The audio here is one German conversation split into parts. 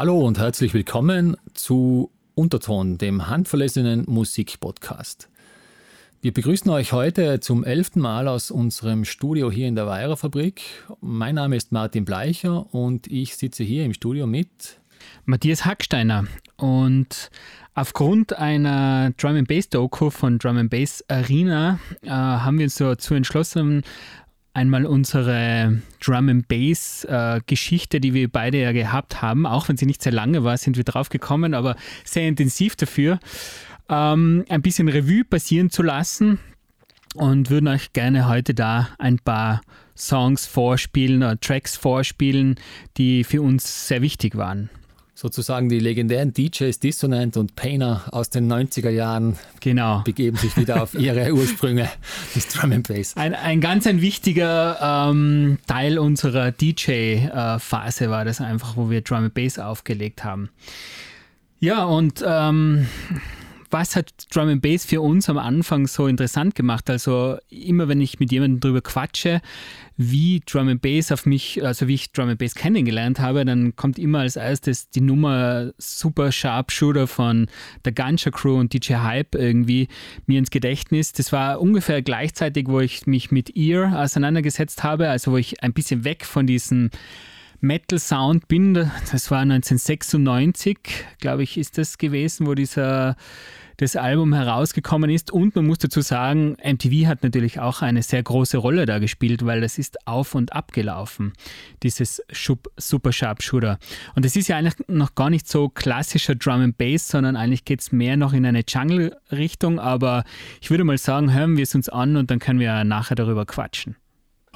Hallo und herzlich willkommen zu Unterton, dem handverlesenen Musikpodcast. Wir begrüßen euch heute zum elften Mal aus unserem Studio hier in der Weirer Fabrik. Mein Name ist Martin Bleicher und ich sitze hier im Studio mit Matthias Hacksteiner. Und aufgrund einer Drum Bass Doku von Drum Bass Arena äh, haben wir uns dazu entschlossen, einmal unsere Drum and Bass äh, Geschichte, die wir beide ja gehabt haben, auch wenn sie nicht sehr lange war, sind wir drauf gekommen, aber sehr intensiv dafür, ähm, ein bisschen Revue passieren zu lassen. Und würden euch gerne heute da ein paar Songs vorspielen oder Tracks vorspielen, die für uns sehr wichtig waren sozusagen die legendären DJs Dissonant und Painter aus den 90er Jahren genau. begeben sich wieder auf ihre Ursprünge des Drum and Bass. Ein, ein ganz ein wichtiger ähm, Teil unserer DJ-Phase äh, war das einfach, wo wir Drum and Bass aufgelegt haben. Ja, und ähm, was hat Drum and Bass für uns am Anfang so interessant gemacht? Also immer wenn ich mit jemandem darüber quatsche, wie Drum and Bass auf mich, also wie ich Drum and Bass kennengelernt habe, dann kommt immer als erstes die Nummer Super Sharpshooter von der Ganja Crew und DJ Hype irgendwie mir ins Gedächtnis. Das war ungefähr gleichzeitig, wo ich mich mit Ear auseinandergesetzt habe, also wo ich ein bisschen weg von diesem Metal Sound bin. Das war 1996, glaube ich, ist das gewesen, wo dieser das Album herausgekommen ist. Und man muss dazu sagen, MTV hat natürlich auch eine sehr große Rolle da gespielt, weil das ist auf und ab gelaufen, dieses Super Sharpshooter. Und es ist ja eigentlich noch gar nicht so klassischer Drum and Bass, sondern eigentlich geht es mehr noch in eine Jungle-Richtung. Aber ich würde mal sagen, hören wir es uns an und dann können wir nachher darüber quatschen.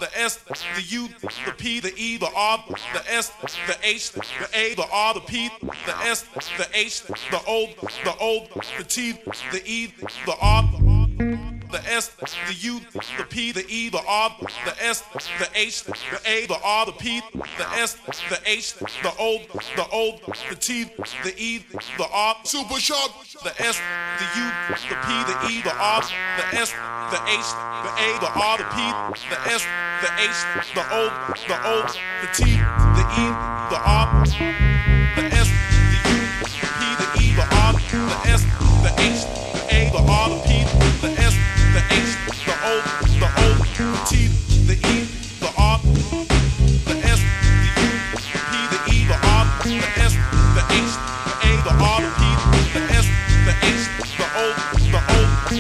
The S, the U, the P, the E, the R, the S, the H, the A, the R, the P, the S, the H, the O, the O, the T, the E, the R the S, the U, the P, the E, the R, the S, the H, the A, the R, the P, the S, the H, the O, the O, the T, the E, the R, super sharp, the S, the U, the P, the E, the R, the S, the H, the A, the R, the P, the S, the H, the O, the O, the T, the E, the R, the S, the U, the P, the E, the R, the S, the H,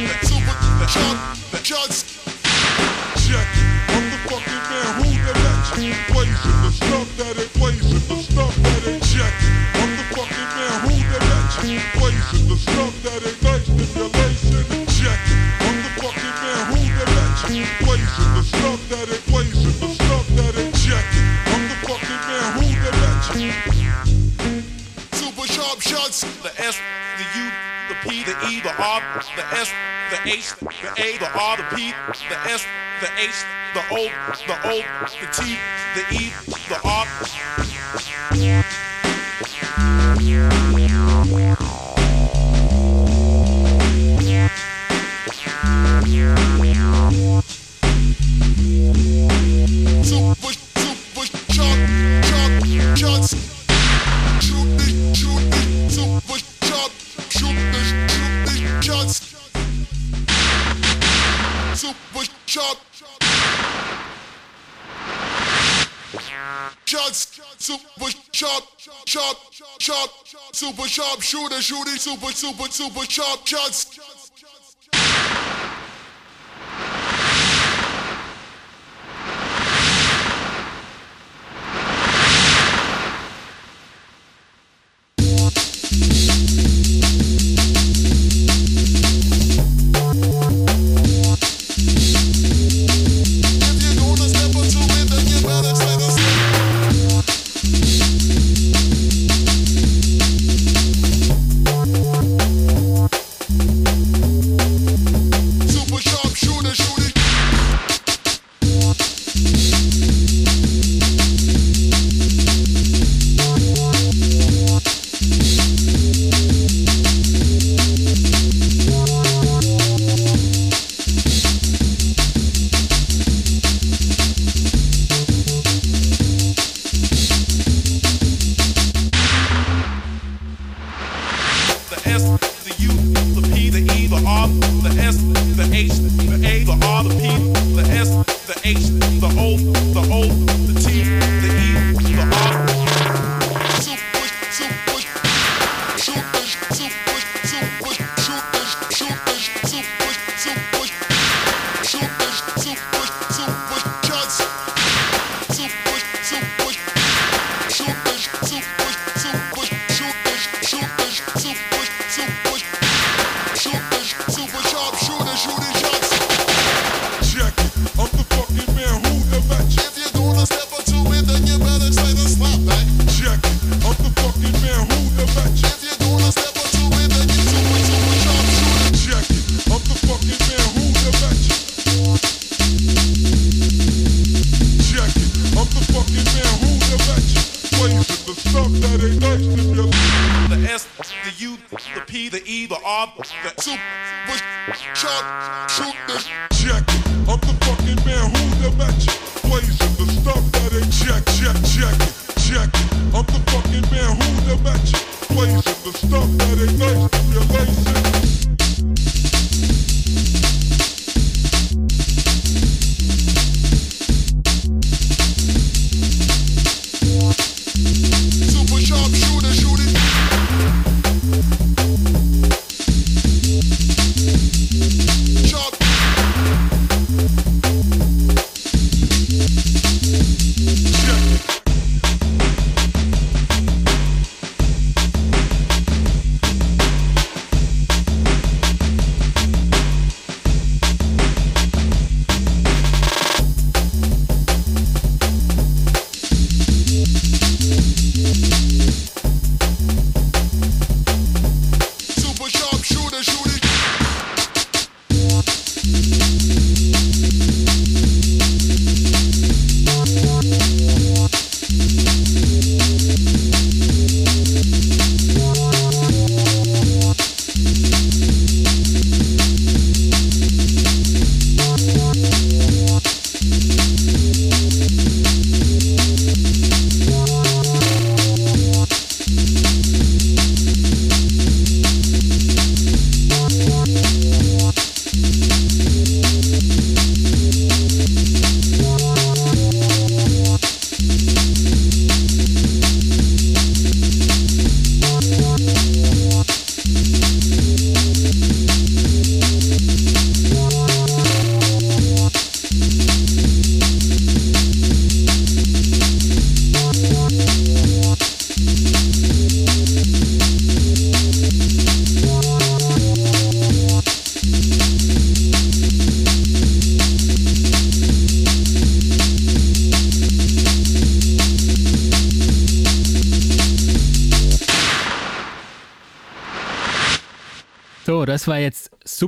O, the super, H, the A, the R, the P, the S, the H, the O, the O, the T, the E, the R. super sharp shooter, shooting super, super, super sharp shots.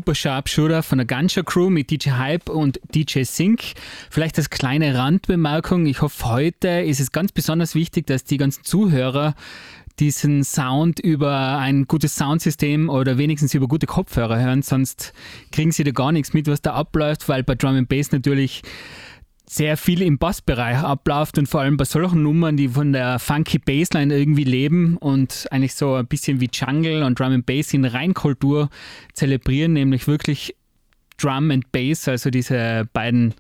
Super Sharpshooter von der Ganja Crew mit DJ Hype und DJ Sync. Vielleicht als kleine Randbemerkung, ich hoffe, heute ist es ganz besonders wichtig, dass die ganzen Zuhörer diesen Sound über ein gutes Soundsystem oder wenigstens über gute Kopfhörer hören, sonst kriegen sie da gar nichts mit, was da abläuft, weil bei Drum and Bass natürlich sehr viel im Bassbereich abläuft und vor allem bei solchen Nummern, die von der funky Bassline irgendwie leben und eigentlich so ein bisschen wie Jungle und Drum and Bass in Reinkultur zelebrieren, nämlich wirklich Drum and Bass, also diese beiden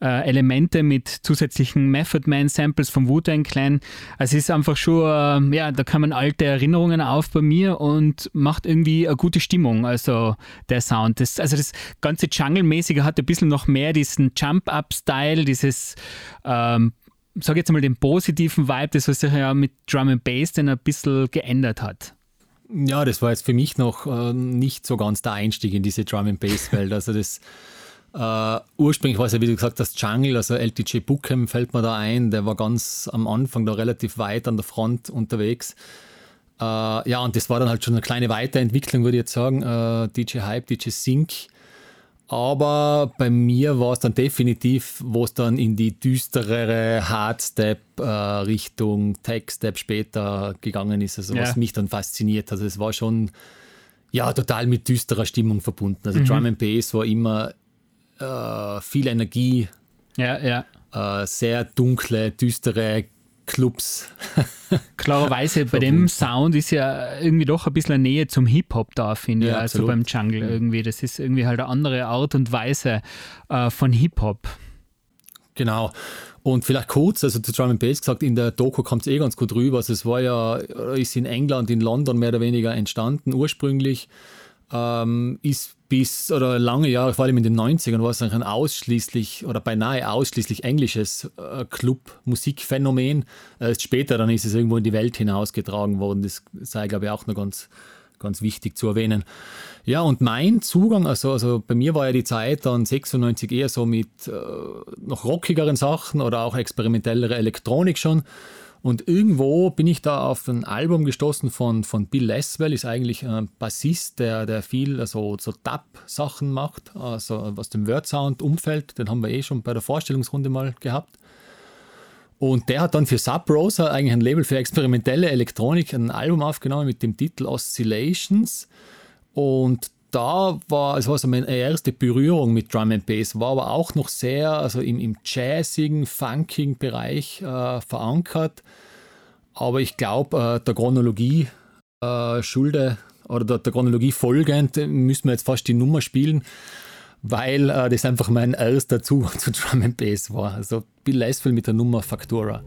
äh, Elemente mit zusätzlichen Method Man Samples vom Wu-Tang Clan. Also es ist einfach schon, äh, ja, da kommen alte Erinnerungen auf bei mir und macht irgendwie eine gute Stimmung, also der Sound. Das, also das ganze Jungle-mäßige hat ein bisschen noch mehr diesen Jump-Up-Style, dieses ähm, sag jetzt mal den positiven Vibe, das was sich ja mit Drum and Bass dann ein bisschen geändert hat. Ja, das war jetzt für mich noch äh, nicht so ganz der Einstieg in diese Drum and Bass Welt. Also das äh, ursprünglich war es ja, wie du gesagt hast, Jungle, also LTJ Bookham fällt mir da ein, der war ganz am Anfang da relativ weit an der Front unterwegs. Äh, ja, und das war dann halt schon eine kleine Weiterentwicklung, würde ich jetzt sagen. Äh, DJ Hype, DJ Sync. Aber bei mir war es dann definitiv, wo es dann in die düsterere Hardstep-Richtung, Tech-Step später gegangen ist, also was Ja. mich dann fasziniert hat. Also es war schon ja, total mit düsterer Stimmung verbunden. Also Drum and Bass war immer äh, viel Energie, Ja, ja. äh, sehr dunkle, düstere Clubs. Klarerweise bei dem Sound ist ja irgendwie doch ein bisschen eine Nähe zum Hip-Hop da, finde ich. Ja, also absolut. beim Jungle irgendwie. Das ist irgendwie halt eine andere Art und Weise äh, von Hip-Hop. Genau. Und vielleicht kurz, also zu Drum and Bass gesagt, in der Doku kommt es eh ganz gut rüber. Also es war ja, ist in England, in London mehr oder weniger entstanden ursprünglich. Ähm, ist bis, oder lange Jahre, vor allem in den 90ern, war es ein ausschließlich oder beinahe ausschließlich englisches äh, Club-Musikphänomen. Äh, später dann ist es irgendwo in die Welt hinausgetragen worden. Das sei, glaube ich, auch noch ganz, ganz wichtig zu erwähnen. Ja, und mein Zugang, also, also bei mir war ja die Zeit dann 96 eher so mit äh, noch rockigeren Sachen oder auch experimentellere Elektronik schon. Und irgendwo bin ich da auf ein Album gestoßen von, von Bill Leswell, ist eigentlich ein Bassist, der, der viel also, so Dub-Sachen macht, also aus dem Word-Sound-Umfeld. Den haben wir eh schon bei der Vorstellungsrunde mal gehabt. Und der hat dann für Sub Rosa, eigentlich ein Label für experimentelle Elektronik, ein Album aufgenommen mit dem Titel Oscillations. Und da war, es war meine erste Berührung mit Drum and Bass, war aber auch noch sehr also im, im jazzigen, funkigen Bereich äh, verankert. Aber ich glaube, äh, der Chronologie äh, Schulde oder der, der, Chronologie folgend müssen wir jetzt fast die Nummer spielen, weil äh, das einfach mein erster Zugang zu Drum and Bass war. Also Bill Lesfield mit der Nummer Factura.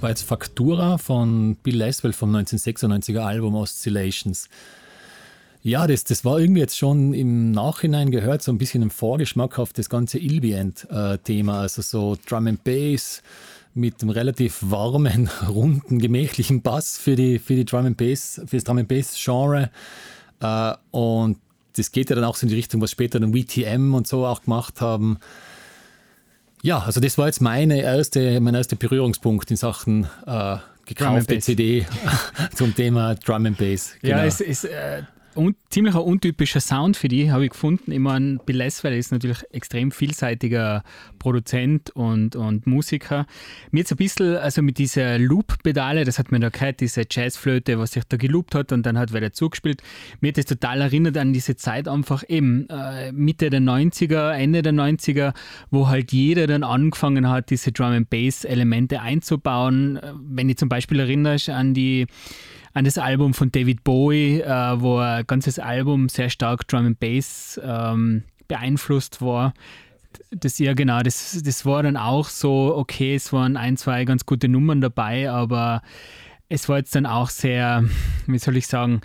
Das war jetzt Faktura von Bill Laswell vom 1996er Album Oscillations. Ja, das, das war irgendwie jetzt schon im Nachhinein gehört, so ein bisschen ein Vorgeschmack auf das ganze Ilbient-Thema, also so Drum and Bass mit einem relativ warmen, runden, gemächlichen Bass für die, für die Drum and Bass, für das Drum and Bass Genre. Äh, und das geht ja dann auch so in die Richtung, was später dann WTM und so auch gemacht haben. Ja, also das war jetzt meine erste, mein erster Berührungspunkt in Sachen äh, gekaufte CD zum Thema Drum and Bass. Genau. Ja, es ist äh, un ziemlich ein untypischer Sound für die, habe ich gefunden. Ich meine, Bill Leswell ist natürlich extrem vielseitiger Produzent und, und Musiker. Mir jetzt ein bisschen, also mit dieser Loop-Pedale, das hat man da gehört, diese Jazzflöte, was sich da geloopt hat und dann hat wer zugespielt. Mir hat das total erinnert an diese Zeit einfach eben äh, Mitte der 90er, Ende der 90er, wo halt jeder dann angefangen hat, diese Drum and Bass Elemente einzubauen. Wenn ich zum Beispiel erinnerst an die an das Album von David Bowie, äh, wo ein ganzes Album sehr stark Drum and Bass ähm, beeinflusst war. Das ja genau, das, das war dann auch so, okay, es waren ein, zwei ganz gute Nummern dabei, aber es war jetzt dann auch sehr, wie soll ich sagen,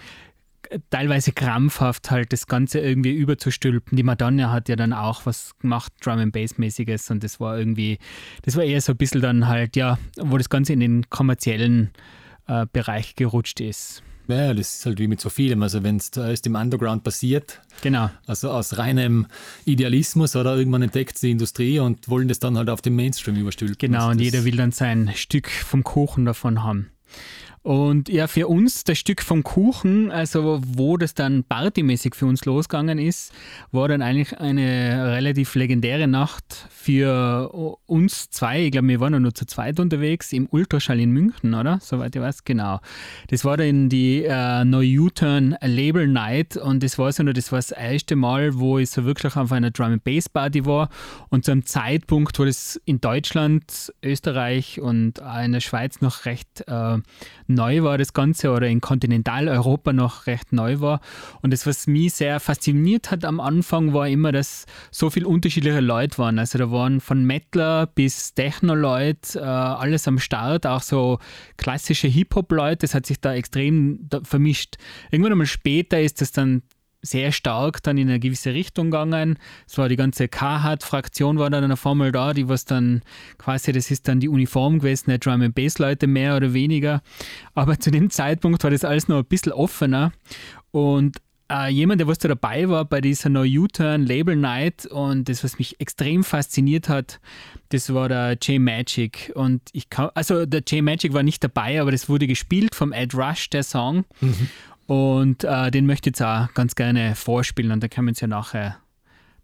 teilweise krampfhaft halt das Ganze irgendwie überzustülpen. Die Madonna hat ja dann auch was gemacht, Drum and Bass mäßiges und das war irgendwie, das war eher so ein bisschen dann halt, ja, wo das Ganze in den kommerziellen äh, Bereich gerutscht ist. Ja, das ist halt wie mit so vielem. Also wenn es zuerst im Underground passiert, genau. also aus reinem Idealismus oder irgendwann entdeckt die Industrie und wollen das dann halt auf den Mainstream überstülpen. Genau, also und jeder will dann sein Stück vom Kuchen davon haben. Und ja, für uns das Stück vom Kuchen, also wo das dann partymäßig für uns losgegangen ist, war dann eigentlich eine relativ legendäre Nacht für uns zwei. Ich glaube, wir waren ja nur zu zweit unterwegs im Ultraschall in München, oder? Soweit ich weiß, genau. Das war dann die äh, Neu U-Turn Label Night und das war so nur, das war das erste Mal, wo ich so wirklich auf einer Drum Bass Party war und zu einem Zeitpunkt, wo das in Deutschland, Österreich und auch in der Schweiz noch recht äh, neu war, das Ganze, oder in Kontinentaleuropa noch recht neu war. Und das, was mich sehr fasziniert hat am Anfang, war immer, dass so viele unterschiedliche Leute waren. Also da waren von Mettler bis Techno-Leute, äh, alles am Start, auch so klassische Hip-Hop-Leute, das hat sich da extrem vermischt. Irgendwann einmal später ist das dann sehr stark dann in eine gewisse Richtung gegangen. Es war die ganze Carhartt-Fraktion war dann auf einmal da, die was dann quasi, das ist dann die Uniform gewesen, der Drum and Bass Leute mehr oder weniger. Aber zu dem Zeitpunkt war das alles noch ein bisschen offener und äh, jemand, der was da dabei war bei dieser No U-Turn Label Night und das, was mich extrem fasziniert hat, das war der J Magic und ich kann, also der J Magic war nicht dabei, aber das wurde gespielt vom Ed Rush, der Song. Mhm. Und äh, den möchte ich jetzt auch ganz gerne vorspielen und dann können wir uns ja nachher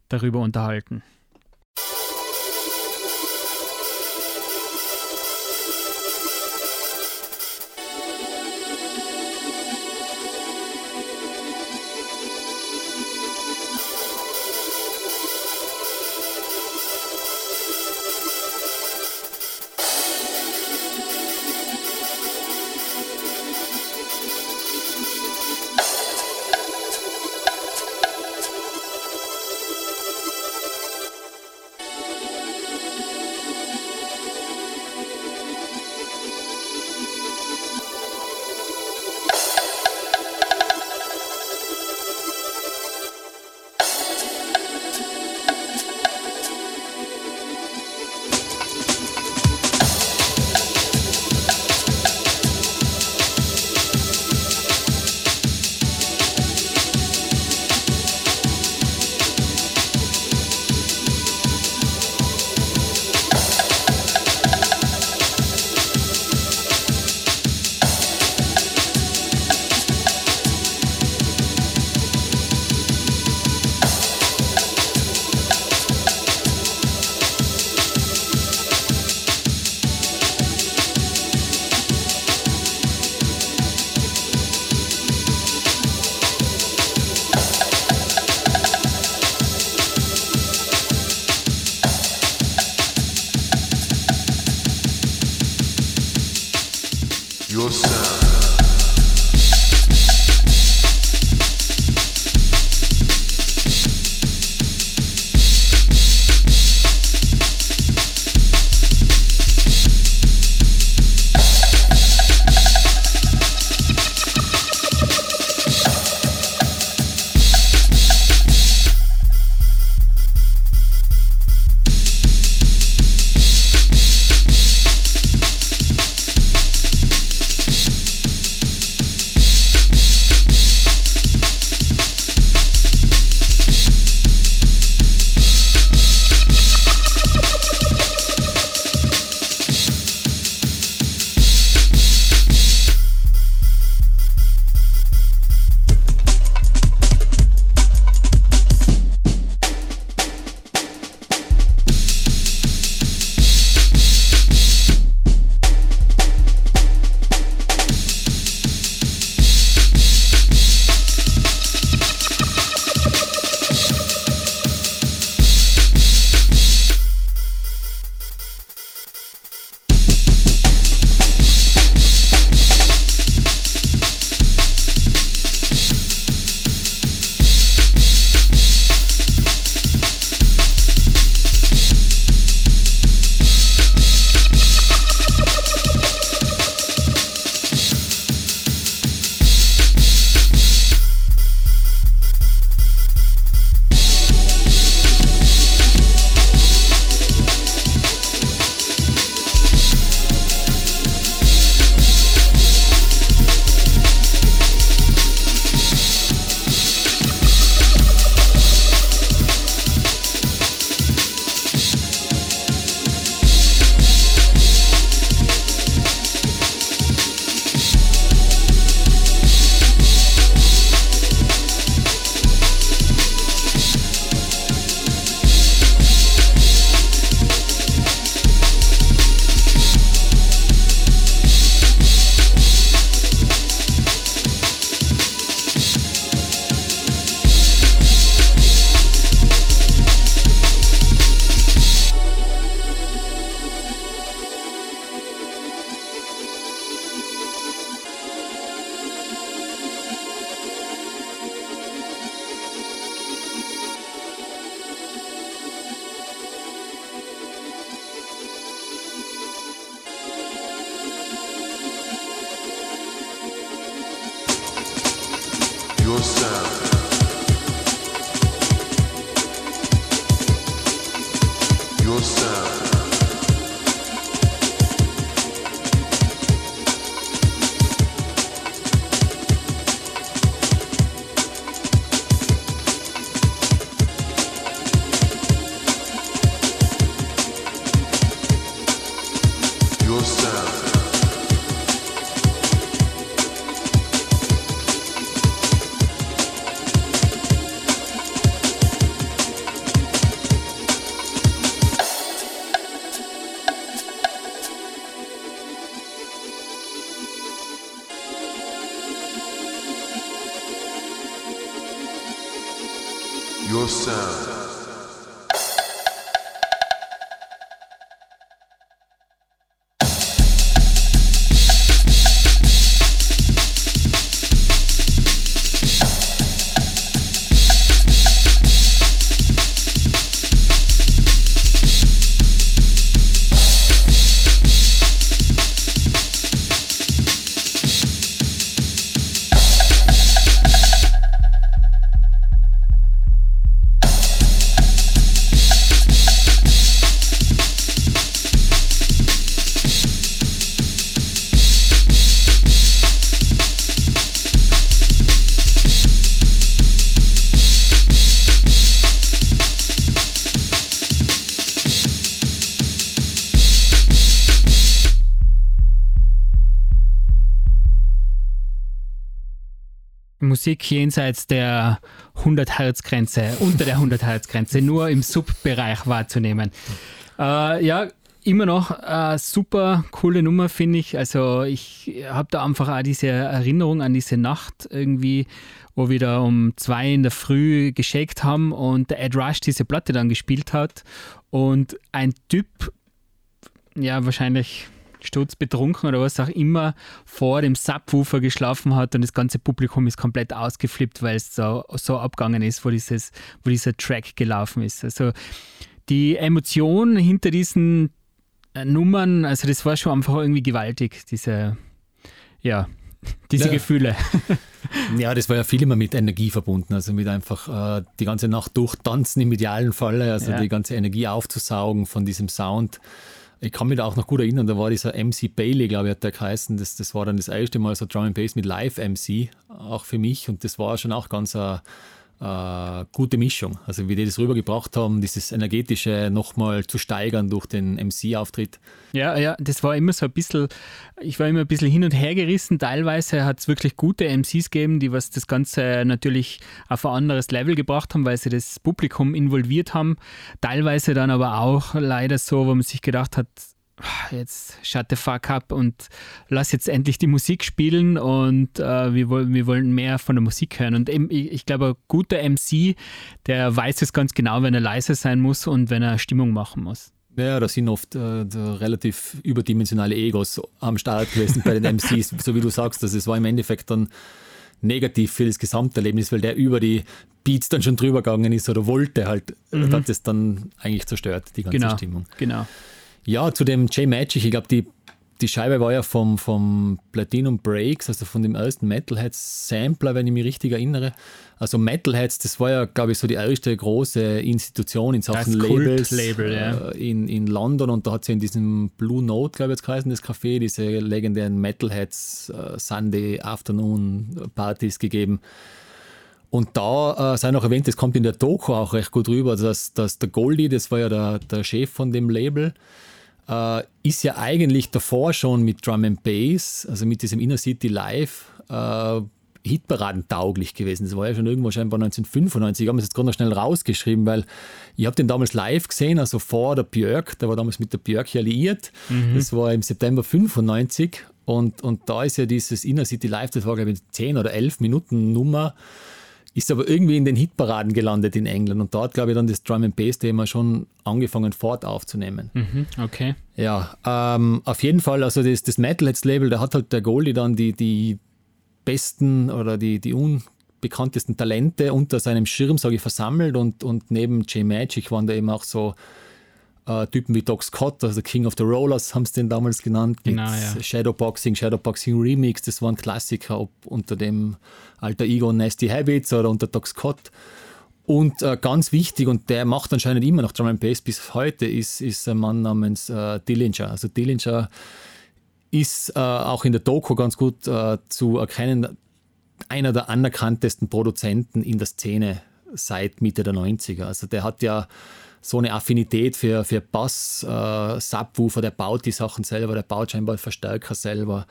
darüber unterhalten. Musik jenseits der 100 Hertz Grenze, unter der 100 Hertz Grenze, nur im Subbereich wahrzunehmen. Äh, ja, immer noch eine super coole Nummer, finde ich. Also ich habe da einfach auch diese Erinnerung an diese Nacht irgendwie, wo wir da um zwei in der Früh geschickt haben und der Ed Rush diese Platte dann gespielt hat und ein Typ, ja wahrscheinlich sturzbetrunken oder was auch immer vor dem Subwoofer geschlafen hat und das ganze Publikum ist komplett ausgeflippt, weil es so, so abgegangen ist, wo, dieses, wo dieser Track gelaufen ist. Also die Emotion hinter diesen äh, Nummern, also das war schon einfach irgendwie gewaltig, diese, ja, diese ja. Gefühle. Ja, das war ja viel immer mit Energie verbunden, also mit einfach äh, die ganze Nacht durchtanzen im idealen Falle, also ja. die ganze Energie aufzusaugen von diesem Sound. Ich kann mich da auch noch gut erinnern, da war dieser MC Bailey, glaube ich, hat der geheißen. Das, das war dann das erste Mal so Drum and Bass mit Live-MC, auch für mich. Und das war schon auch ganz eine, eine gute Mischung. Also wie die das rübergebracht haben, dieses Energetische nochmal zu steigern durch den MC-Auftritt. Ja, ja, das war immer so ein bisschen, ich war immer ein bisschen hin und her gerissen. Teilweise hat es wirklich gute MCs gegeben, die was das Ganze natürlich auf ein anderes Level gebracht haben, weil sie das Publikum involviert haben. Teilweise dann aber auch leider so, wo man sich gedacht hat, jetzt shut the fuck up und lass jetzt endlich die Musik spielen und äh, wir, wollen, wir wollen mehr von der Musik hören. Und ich, ich glaube, ein guter MC, der weiß es ganz genau, wenn er leise sein muss und wenn er Stimmung machen muss. Ja, da sind oft äh, relativ überdimensionale Egos am Start gewesen bei den MCs, so wie du sagst, dass es war im Endeffekt dann negativ für das Gesamterlebnis, weil der über die Beats dann schon drüber gegangen ist oder wollte halt, mhm. hat es dann eigentlich zerstört, die ganze genau, Stimmung. Genau. Ja, zu dem J-Magic, ich glaube, die die Scheibe war ja vom, vom Platinum Breaks, also von dem ersten Metalheads Sampler, wenn ich mich richtig erinnere. Also Metalheads, das war ja, glaube ich, so die erste große Institution in Sachen das Labels Label, ja. Äh, in, in London und da hat es ja in diesem Blue Note, glaube ich, jetzt geheißen, das Café, diese legendären Metalheads uh, Sunday Afternoon Partys gegeben. Und da äh, sei noch erwähnt, das kommt in der Doku auch recht gut rüber, dass, dass der Goldie, das war ja der, der Chef von dem Label, äh, ist ja eigentlich davor schon mit Drum and Bass, also mit diesem Inner City Live, äh, Hitparaden tauglich gewesen. Das war ja schon irgendwo scheinbar 1995. Ich habe es jetzt gerade noch schnell rausgeschrieben, weil ich habe den damals live gesehen, also vor der Björk, der war damals mit der Björk alliiert. Mhm. Das war im September 95 und, und da ist ja dieses Inner City Live, das war glaube ich 10 oder 11 Minuten Nummer ist aber irgendwie in den Hitparaden gelandet in England und dort, glaube ich, dann das Drum and Bass Thema schon angefangen fort aufzunehmen. Mhm, okay. Ja, ähm, auf jeden Fall, also das, das Metalheads Label, da hat halt der Goldie dann die, die besten oder die, die unbekanntesten Talente unter seinem Schirm, sage ich, versammelt und, und neben J Magic waren da eben auch so äh, Typen wie Doc Scott, also King of the Rollers haben sie den damals genannt, genau, ja. Shadowboxing, Shadowboxing Remix, das waren Klassiker, ob unter dem alter Ego Nasty Habits oder unter Doc Scott. Und äh, ganz wichtig, und der macht anscheinend immer noch Drum and Bass bis heute, ist, ist ein Mann namens äh, Dillinger. Also Dillinger ist äh, auch in der Doku ganz gut äh, zu erkennen, einer der anerkanntesten Produzenten in der Szene seit Mitte der 90er. Also der hat ja so eine Affinität für, für Bass, äh, Subwoofer, der baut die Sachen selber, der baut scheinbar Verstärker selber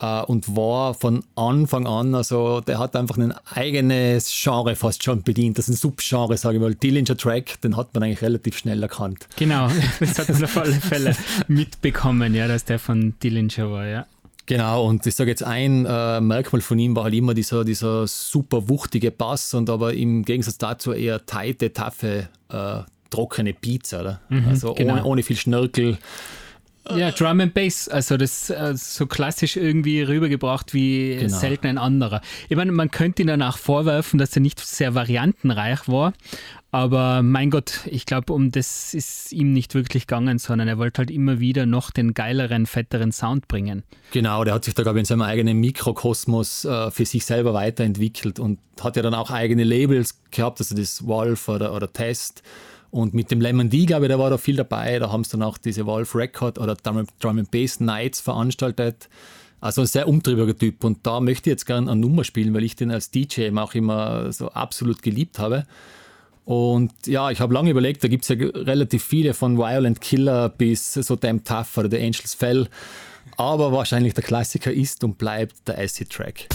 äh, und war von Anfang an, also der hat einfach ein eigenes Genre fast schon bedient, das ist ein Subgenre, sage ich mal. Dillinger Track, den hat man eigentlich relativ schnell erkannt. Genau, das hat man auf alle Fälle mitbekommen, ja, dass der von Dillinger war, ja. Genau, und ich sage jetzt ein äh, Merkmal von ihm war halt immer dieser, dieser super wuchtige Bass und aber im Gegensatz dazu eher teite, taffe, äh, trockene Beats, oder? Mhm, also genau. ohne, ohne viel Schnörkel. Ja, Drum and Bass, also das äh, so klassisch irgendwie rübergebracht wie genau. selten ein anderer. Ich meine, man könnte ihn danach vorwerfen, dass er nicht sehr variantenreich war, aber mein Gott, ich glaube, um das ist ihm nicht wirklich gegangen, sondern er wollte halt immer wieder noch den geileren, fetteren Sound bringen. Genau, der hat sich da, glaube ich, in seinem eigenen Mikrokosmos äh, für sich selber weiterentwickelt und hat ja dann auch eigene Labels gehabt, also das Wolf oder, oder Test und mit dem Lemon D, glaube ich, da war da viel dabei. Da haben sie dann auch diese Wolf Record oder Drum, Drum and Bass Nights veranstaltet. Also ein sehr umtriebiger Typ. Und da möchte ich jetzt gerne eine Nummer spielen, weil ich den als DJ auch immer so absolut geliebt habe. Und ja, ich habe lange überlegt, da gibt es ja relativ viele von Violent Killer bis so Damn Tough oder The Angels Fell. Aber wahrscheinlich der Klassiker ist und bleibt der Acid Track.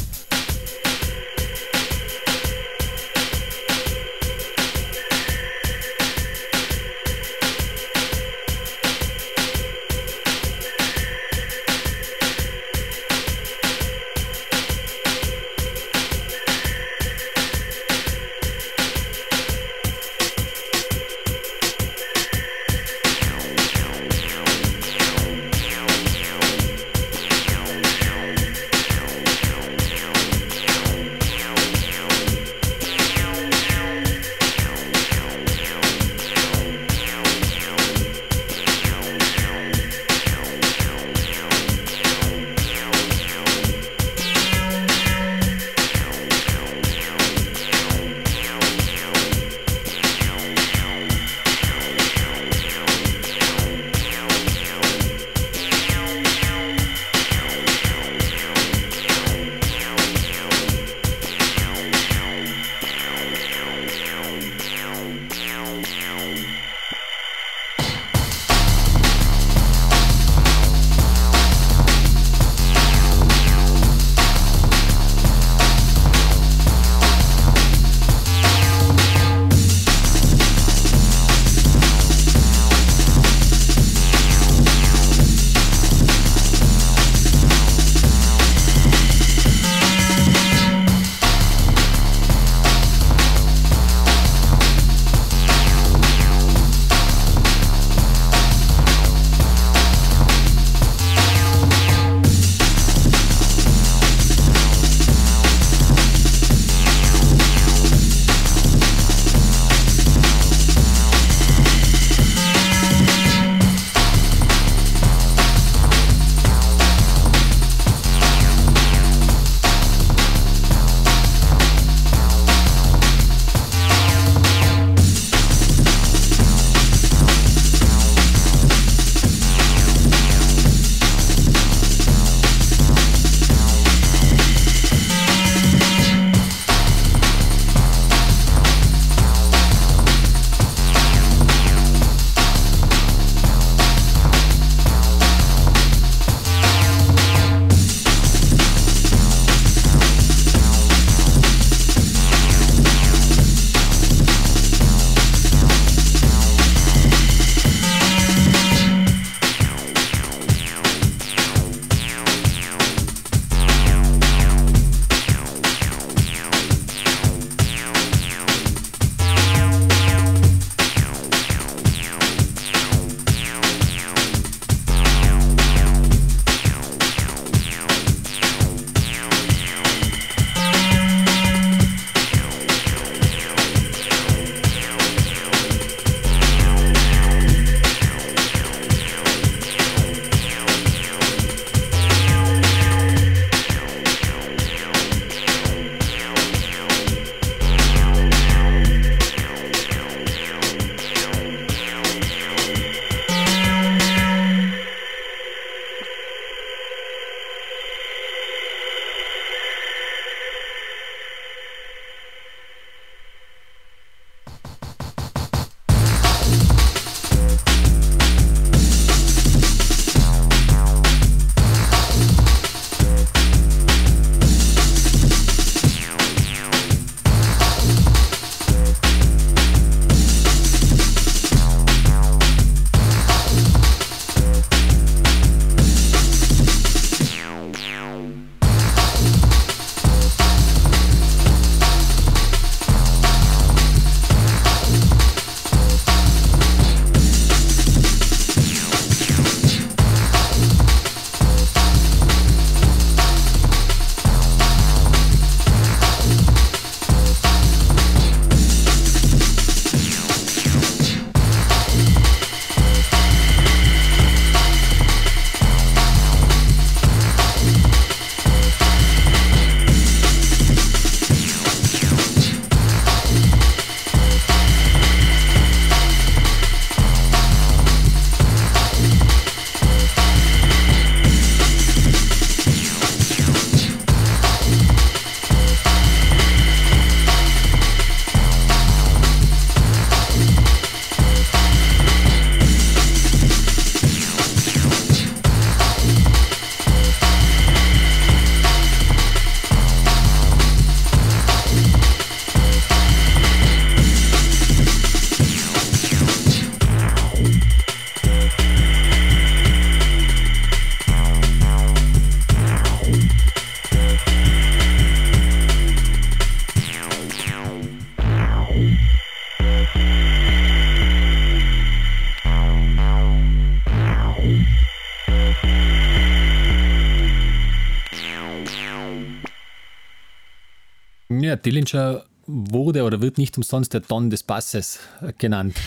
Ja, Dillinger wurde oder wird nicht umsonst der Don des Basses genannt.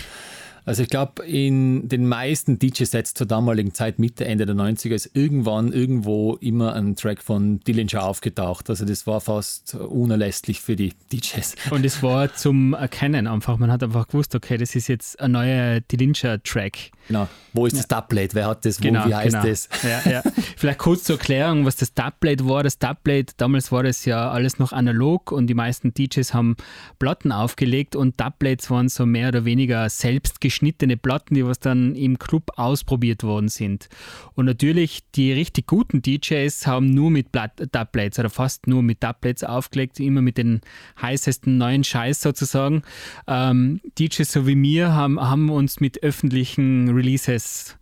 Also ich glaube, in den meisten DJ-Sets zur damaligen Zeit, Mitte, Ende der 90er, ist irgendwann irgendwo immer ein Track von Dillinger aufgetaucht. Also das war fast unerlässlich für die DJs. Und es war zum Erkennen einfach. Man hat einfach gewusst, okay, das ist jetzt ein neuer Dillinger-Track. Genau. Wo ist das Dubplate? Wer hat das? Wo, Genau, wie heißt genau. das? Ja, ja. Vielleicht kurz zur Erklärung, was das Dubplate war. Das Dubplate, damals war das ja alles noch analog und die meisten DJs haben Platten aufgelegt und Dubplates waren so mehr oder weniger selbst geschnittene Platten, die was dann im Club ausprobiert worden sind. Und natürlich die richtig guten DJs haben nur mit Dubplates oder fast nur mit Dubplates aufgelegt, immer mit den heißesten neuen Scheiß sozusagen. Ähm, DJs so wie mir haben, haben uns mit öffentlichen Releases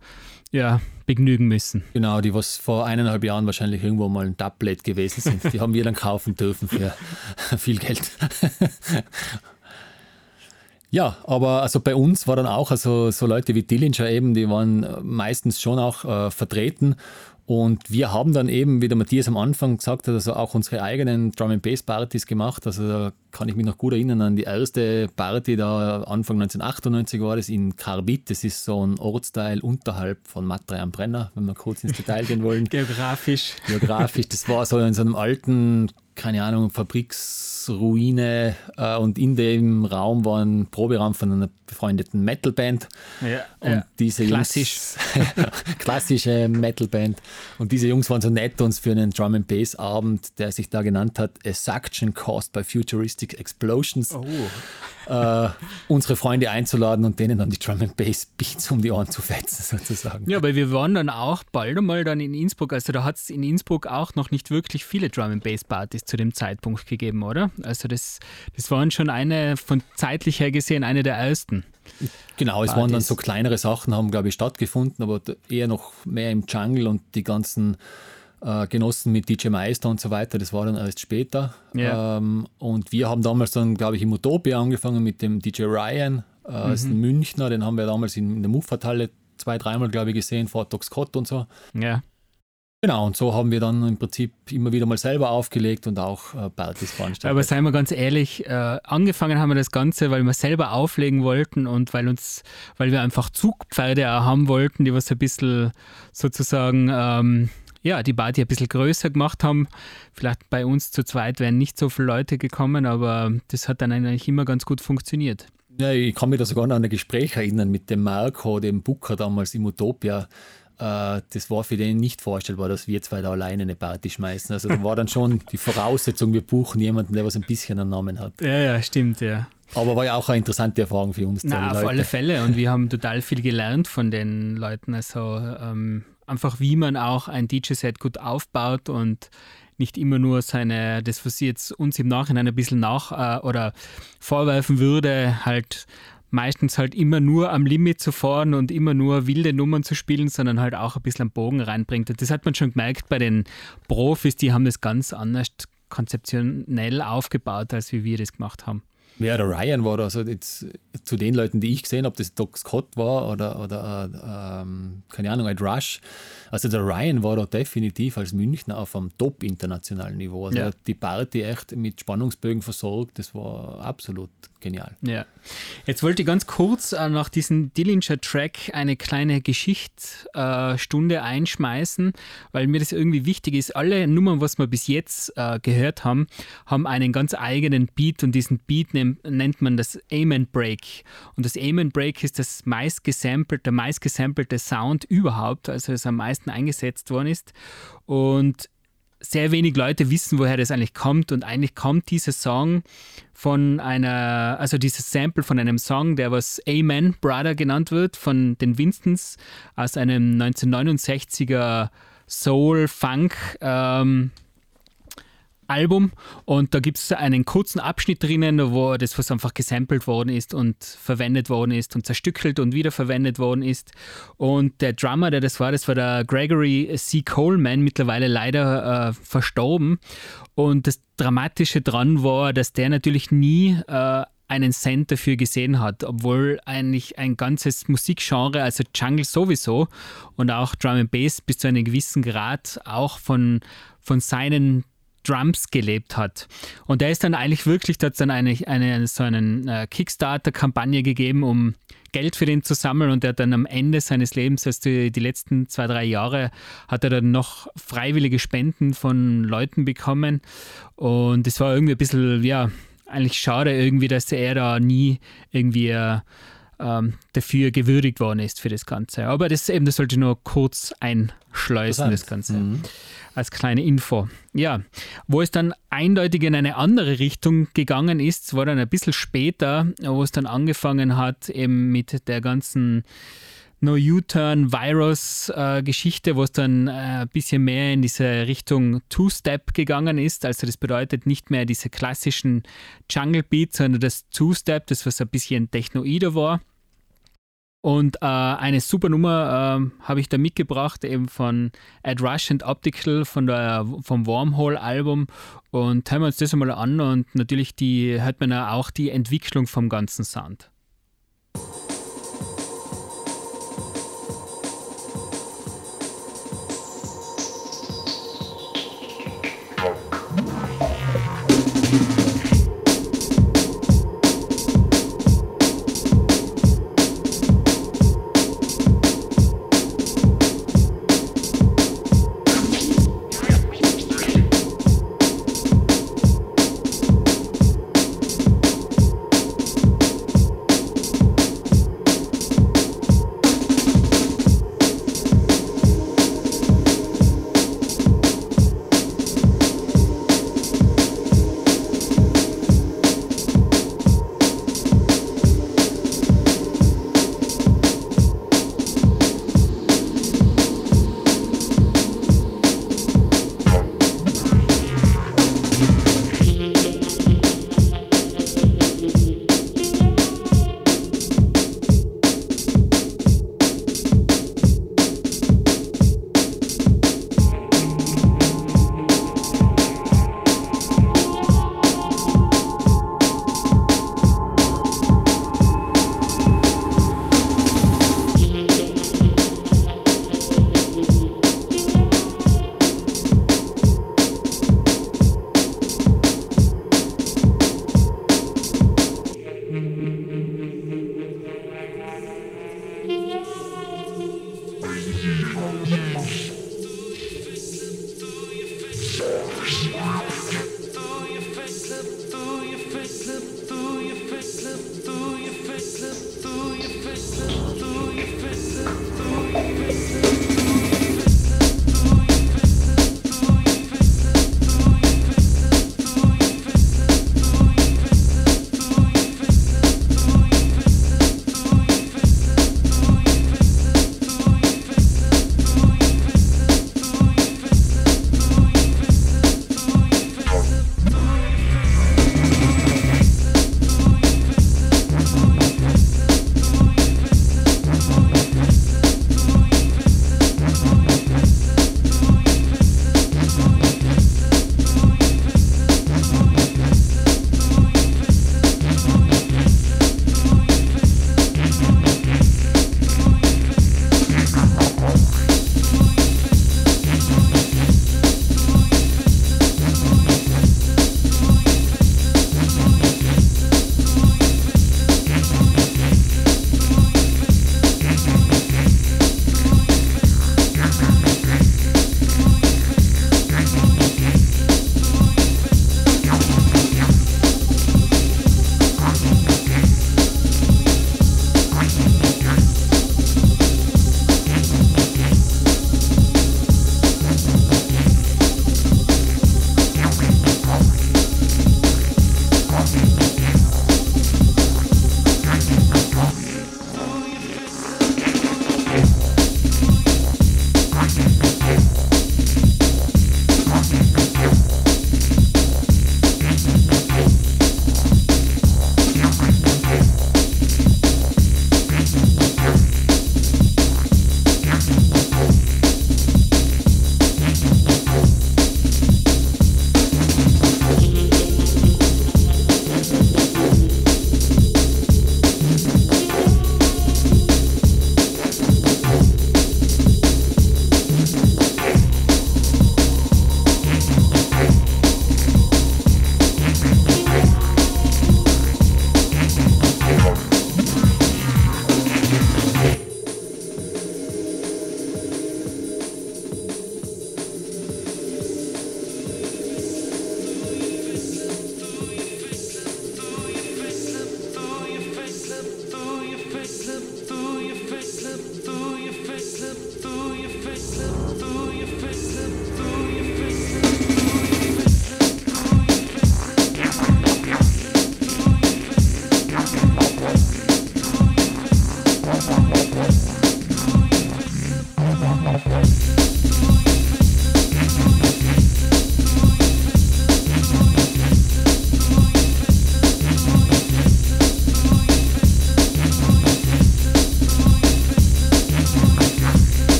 ja, begnügen müssen. Genau, die was vor eineinhalb Jahren wahrscheinlich irgendwo mal ein Dubplate gewesen sind. Die haben wir dann kaufen dürfen für viel Geld. Ja, aber also bei uns war dann auch, also so Leute wie Dillinger eben, die waren meistens schon auch äh, vertreten. Und wir haben dann eben, wie der Matthias am Anfang gesagt hat, also auch unsere eigenen Drum and Bass Partys gemacht. Also da kann ich mich noch gut erinnern an die erste Party da Anfang 1998 war das in Karbit. Das ist so ein Ortsteil unterhalb von Matre am Brenner, wenn wir kurz ins Detail gehen wollen Geografisch. geografisch. Das war so in so einem alten, keine Ahnung, Fabriksruine äh, und in dem Raum war ein Proberaum von einer befreundeten Metalband. Ja, Und ja. diese Klassisch. Jungs, klassische Metalband. Und diese Jungs waren so nett, uns für einen Drum and Bass Abend, der sich da genannt hat, A Suction Caused by Futuristic Explosions, Oh. äh, unsere Freunde einzuladen und denen dann die Drum and Bass Beats um die Ohren zu fetzen, sozusagen. Ja, weil wir waren dann auch bald einmal dann in Innsbruck. Also da hat es in Innsbruck auch noch nicht wirklich viele Drum and Bass Partys zu dem Zeitpunkt gegeben, oder? Also das, das waren schon eine von zeitlich her gesehen eine der ersten. Genau, es waren dann Partys. so kleinere Sachen, haben, glaube ich, stattgefunden, aber eher noch mehr im Jungle und die ganzen äh, Genossen mit DJ Meister und so weiter, das war dann erst später. Ja. Ähm, und wir haben damals dann, glaube ich, im Utopia angefangen mit dem DJ Ryan, äh, ist ein Münchner, den haben wir damals in, in der Muffat-Halle zwei, dreimal, glaube ich, gesehen, vor Doc Scott und so. Ja. Genau, und so haben wir dann im Prinzip immer wieder mal selber aufgelegt und auch äh, Partys veranstaltet. Aber seien wir ganz ehrlich, äh, angefangen haben wir das Ganze, weil wir selber auflegen wollten und weil uns, weil wir einfach Zugpferde auch haben wollten, die was ein bisschen sozusagen ähm, ja, die Party ein bisschen größer gemacht haben. Vielleicht bei uns zu zweit wären nicht so viele Leute gekommen, aber das hat dann eigentlich immer ganz gut funktioniert. Ja, ich kann mich da sogar noch an ein Gespräch erinnern mit dem Marco, dem Booker damals im Utopia. Äh, Das war für den nicht vorstellbar, dass wir zwei da alleine eine Party schmeißen. Also da war dann schon die Voraussetzung, wir buchen jemanden, der was ein bisschen einen Namen hat. Ja, ja, stimmt, ja. Aber war ja auch eine interessante Erfahrung für uns. Na, auf alle Fälle. Und wir haben total viel gelernt von den Leuten. Also ähm, einfach, wie man auch ein DJ-Set gut aufbaut und nicht immer nur seine, das, was sie jetzt uns im Nachhinein ein bisschen nach äh, oder vorwerfen würde, halt meistens halt immer nur am Limit zu fahren und immer nur wilde Nummern zu spielen, sondern halt auch ein bisschen einen Bogen reinbringt. Und das hat man schon gemerkt bei den Profis, die haben das ganz anders konzeptionell aufgebaut, als wie wir das gemacht haben. Ja, der Ryan war da, also jetzt zu den Leuten, die ich gesehen habe, das Doc Scott war oder, oder äh, ähm, keine Ahnung, Ed Rush. Also der Ryan war da definitiv als Münchner auf einem top internationalen Niveau. Also Ja. er hat die Party echt mit Spannungsbögen versorgt, das war absolut genial. Ja. Jetzt wollte ich ganz kurz äh, nach diesem Dillinger-Track eine kleine Geschichtsstunde äh, einschmeißen, weil mir das irgendwie wichtig ist. Alle Nummern, was wir bis jetzt äh, gehört haben, haben einen ganz eigenen Beat und diesen Beat nennt, nennt man das Amen Break. Und das Amen Break ist das meist gesampelte, der meist gesampelte Sound überhaupt, also es am meisten eingesetzt worden ist. Und sehr wenig Leute wissen, woher das eigentlich kommt. Und eigentlich kommt dieser Song von einer, also dieses Sample von einem Song, der was Amen Brother genannt wird, von den Winstons aus einem 1969er Soul Funk ähm, Album und da gibt es einen kurzen Abschnitt drinnen, wo das was einfach gesampelt worden ist und verwendet worden ist und zerstückelt und wiederverwendet worden ist. Und der Drummer, der das war, das war der Gregory C. Coleman, mittlerweile leider äh, verstorben. Und das Dramatische dran war, dass der natürlich nie äh, einen Cent dafür gesehen hat, obwohl eigentlich ein ganzes Musikgenre, also Jungle sowieso und auch Drum and Bass bis zu einem gewissen Grad auch von, von seinen Drums gelebt hat. Und der ist dann eigentlich wirklich, da hat dann eine, eine, so eine äh, Kickstarter-Kampagne gegeben, um Geld für den zu sammeln und er hat dann am Ende seines Lebens, also die, die letzten zwei, drei Jahre, hat er dann noch freiwillige Spenden von Leuten bekommen und es war irgendwie ein bisschen, ja, eigentlich schade irgendwie, dass er da nie irgendwie ähm, dafür gewürdigt worden ist für das Ganze. Aber das eben, das sollte ich nur kurz einschleusen, das Ganze. Mhm. Als kleine Info. Ja, wo es dann eindeutig in eine andere Richtung gegangen ist, war dann ein bisschen später, wo es dann angefangen hat, eben mit der ganzen No U-Turn Virus äh, wo es dann äh, ein bisschen mehr in diese Richtung Two-Step gegangen ist. Also das bedeutet nicht mehr diese klassischen Jungle Beats, sondern das Two-Step, das was ein bisschen technoider war. Und äh, eine super Nummer äh, habe ich da mitgebracht, eben von Ed Rush and Optical von der, vom Wormhole-Album. Und hören wir uns das einmal an und natürlich die, hört man auch die Entwicklung vom ganzen Sound.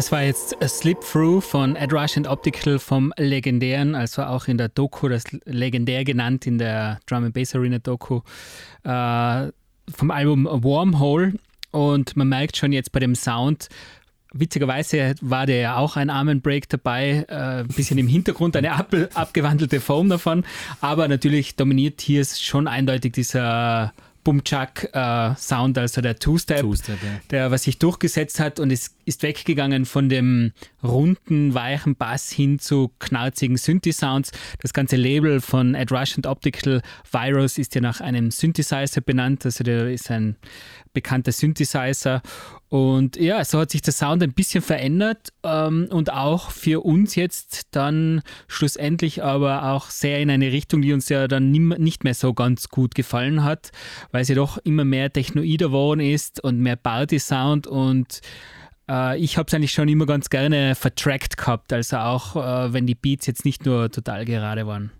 Das war jetzt Slip Through von Ed Rush and Optical vom legendären, also auch in der Doku, das legendär genannt in der Drum and Bass Arena Doku, äh, vom Album Wormhole. Und man merkt schon jetzt bei dem Sound, Witzigerweise war der ja auch ein Armen Break dabei, äh, ein bisschen im Hintergrund eine ab, abgewandelte Form davon, aber natürlich dominiert hier schon eindeutig dieser Bumchak-Sound, äh, also der Two-Step, Two ja. der was sich durchgesetzt hat und es ist weggegangen von dem runden, weichen Bass hin zu knarzigen Synthi-Sounds. Das ganze Label von Ed Rush and Optical Virus ist ja nach einem Synthesizer benannt, also der ist ein bekannter Synthesizer und ja, so hat sich der Sound ein bisschen verändert ähm, und auch für uns jetzt dann schlussendlich aber auch sehr in eine Richtung, die uns ja dann nicht mehr so ganz gut gefallen hat, weil sie doch immer mehr technoider geworden ist und mehr Party-Sound und äh, ich habe es eigentlich schon immer ganz gerne vertrackt gehabt, also auch äh, wenn die Beats jetzt nicht nur total gerade waren.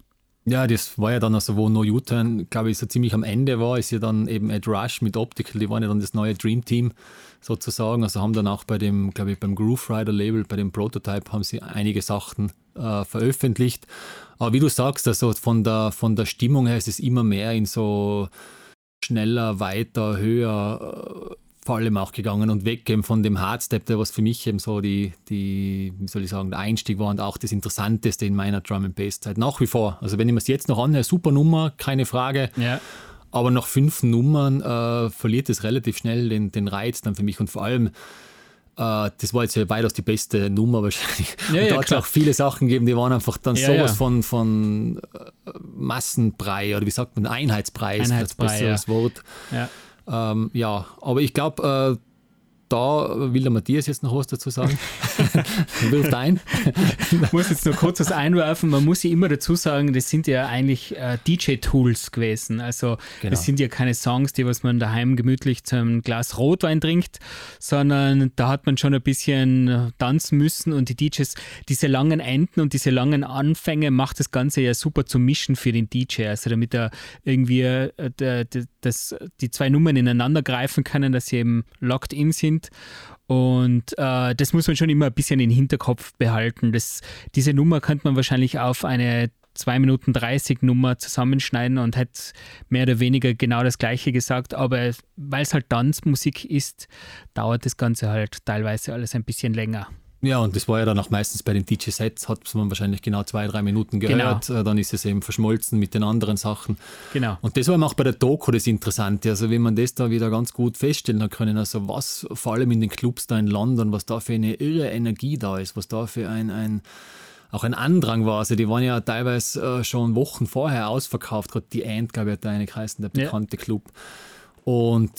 Ja, das war ja dann also, wo No U-Turn, glaube ich, so ziemlich am Ende war, ist ja dann eben Ed Rush mit Optical, die waren ja dann das neue Dream Team sozusagen. Also haben dann auch bei dem, glaube ich, beim Groove Rider Label, bei dem Prototype, haben sie einige Sachen äh, veröffentlicht. Aber wie du sagst, also von der, von der Stimmung her ist es immer mehr in so schneller, weiter, höher, äh, vor allem auch gegangen und weg eben von dem Hardstep, der was für mich eben so die, die, wie soll ich sagen, der Einstieg war und auch das Interessanteste in meiner Drum and Bass Zeit. Nach wie vor. Also wenn ich mir es jetzt noch anhöre, super Nummer, keine Frage. Ja. Aber nach fünf Nummern äh, verliert es relativ schnell den, den Reiz dann für mich und vor allem äh, das war jetzt ja weitaus die beste Nummer wahrscheinlich. Ja, und da hat es auch viele Sachen gegeben, die waren einfach dann ja, sowas ja. von, von äh, Massenbrei oder wie sagt man, Einheitspreis, Einheitsbrei, das Wort. Ja. Ähm, ja, aber ich glaube, äh, da will der Matthias jetzt noch was dazu sagen. Wirft ein. ich muss jetzt nur kurz was einwerfen. Man muss ja immer dazu sagen, das sind ja eigentlich äh, DJ-Tools gewesen. Also genau. das sind ja keine Songs, die was man daheim gemütlich zum Glas Rotwein trinkt, sondern da hat man schon ein bisschen tanzen müssen und die DJs, diese langen Enden und diese langen Anfänge macht das Ganze ja super zu mischen für den DJ. Also damit er irgendwie äh, der, der, das, die zwei Nummern ineinander greifen können, dass sie eben locked in sind. Und äh, das muss man schon immer ein bisschen den Hinterkopf behalten. Das, diese Nummer könnte man wahrscheinlich auf eine 2 Minuten 30 Nummer zusammenschneiden und hätte mehr oder weniger genau das Gleiche gesagt. Aber weil es halt Tanzmusik ist, dauert das Ganze halt teilweise alles ein bisschen länger. Ja, und das war ja dann auch meistens bei den DJ-Sets, hat man wahrscheinlich genau zwei, drei Minuten Genau. gehört. Äh, Dann ist es eben verschmolzen mit den anderen Sachen. Genau. Und das war auch bei der Doku das Interessante. Also, wenn man das da wieder ganz gut feststellen hat können, also was vor allem in den Clubs da in London, was da für eine irre Energie da ist, was da für ein, ein auch ein Andrang war. Also, die waren ja teilweise äh, schon Wochen vorher ausverkauft. Gerade die Ant, glaube ich, hat da eine geheißen, der Ja. bekannte Club. Und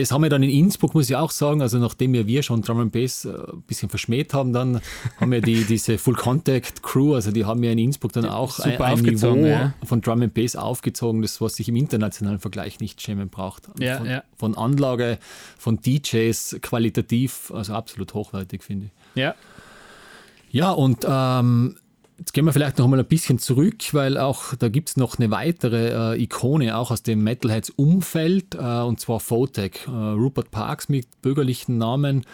das haben wir dann in Innsbruck, muss ich auch sagen, also nachdem wir, wir schon Drum and Bass äh, ein bisschen verschmäht haben, dann haben wir die, diese Full Contact Crew, also die haben ja in Innsbruck dann auch ein, super ein Niveau ja. von Drum and Bass aufgezogen, das was sich im internationalen Vergleich nicht schämen braucht. Ja, von, ja. von Anlage, von DJs, qualitativ, also absolut hochwertig, finde ich. Ja. Ja, und ähm, jetzt gehen wir vielleicht noch mal ein bisschen zurück, weil auch da gibt es noch eine weitere äh, Ikone, auch aus dem Metalheads-Umfeld, äh, und zwar Photek. Äh, Rupert Parks mit bürgerlichen Namen.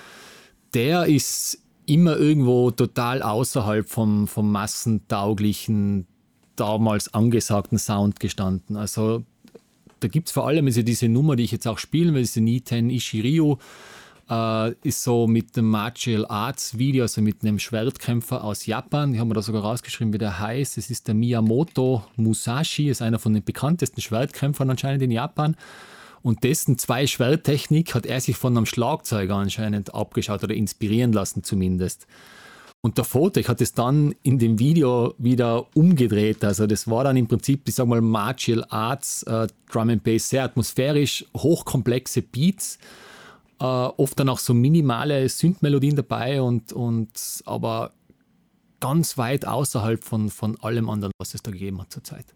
Der ist immer irgendwo total außerhalb vom, vom massentauglichen, damals angesagten Sound gestanden. Also da gibt es vor allem also diese Nummer, die ich jetzt auch spielen will, diese Niten Ishiryu, äh, ist so mit dem Martial Arts Video, also mit einem Schwertkämpfer aus Japan. Die haben wir da sogar rausgeschrieben, wie der heißt. Es ist der Miyamoto Musashi, ist einer von den bekanntesten Schwertkämpfern anscheinend in Japan. Und dessen zwei Schwerttechnik hat er sich von einem Schlagzeuger anscheinend abgeschaut oder inspirieren lassen zumindest. Und der Fotek hat es dann in dem Video wieder umgedreht. Also das war dann im Prinzip, ich sag mal, Martial Arts, äh, Drum and Bass, sehr atmosphärisch, hochkomplexe Beats, äh, oft dann auch so minimale Synth-Melodien dabei und, und aber ganz weit außerhalb von, von allem anderen, was es da gegeben hat zurzeit.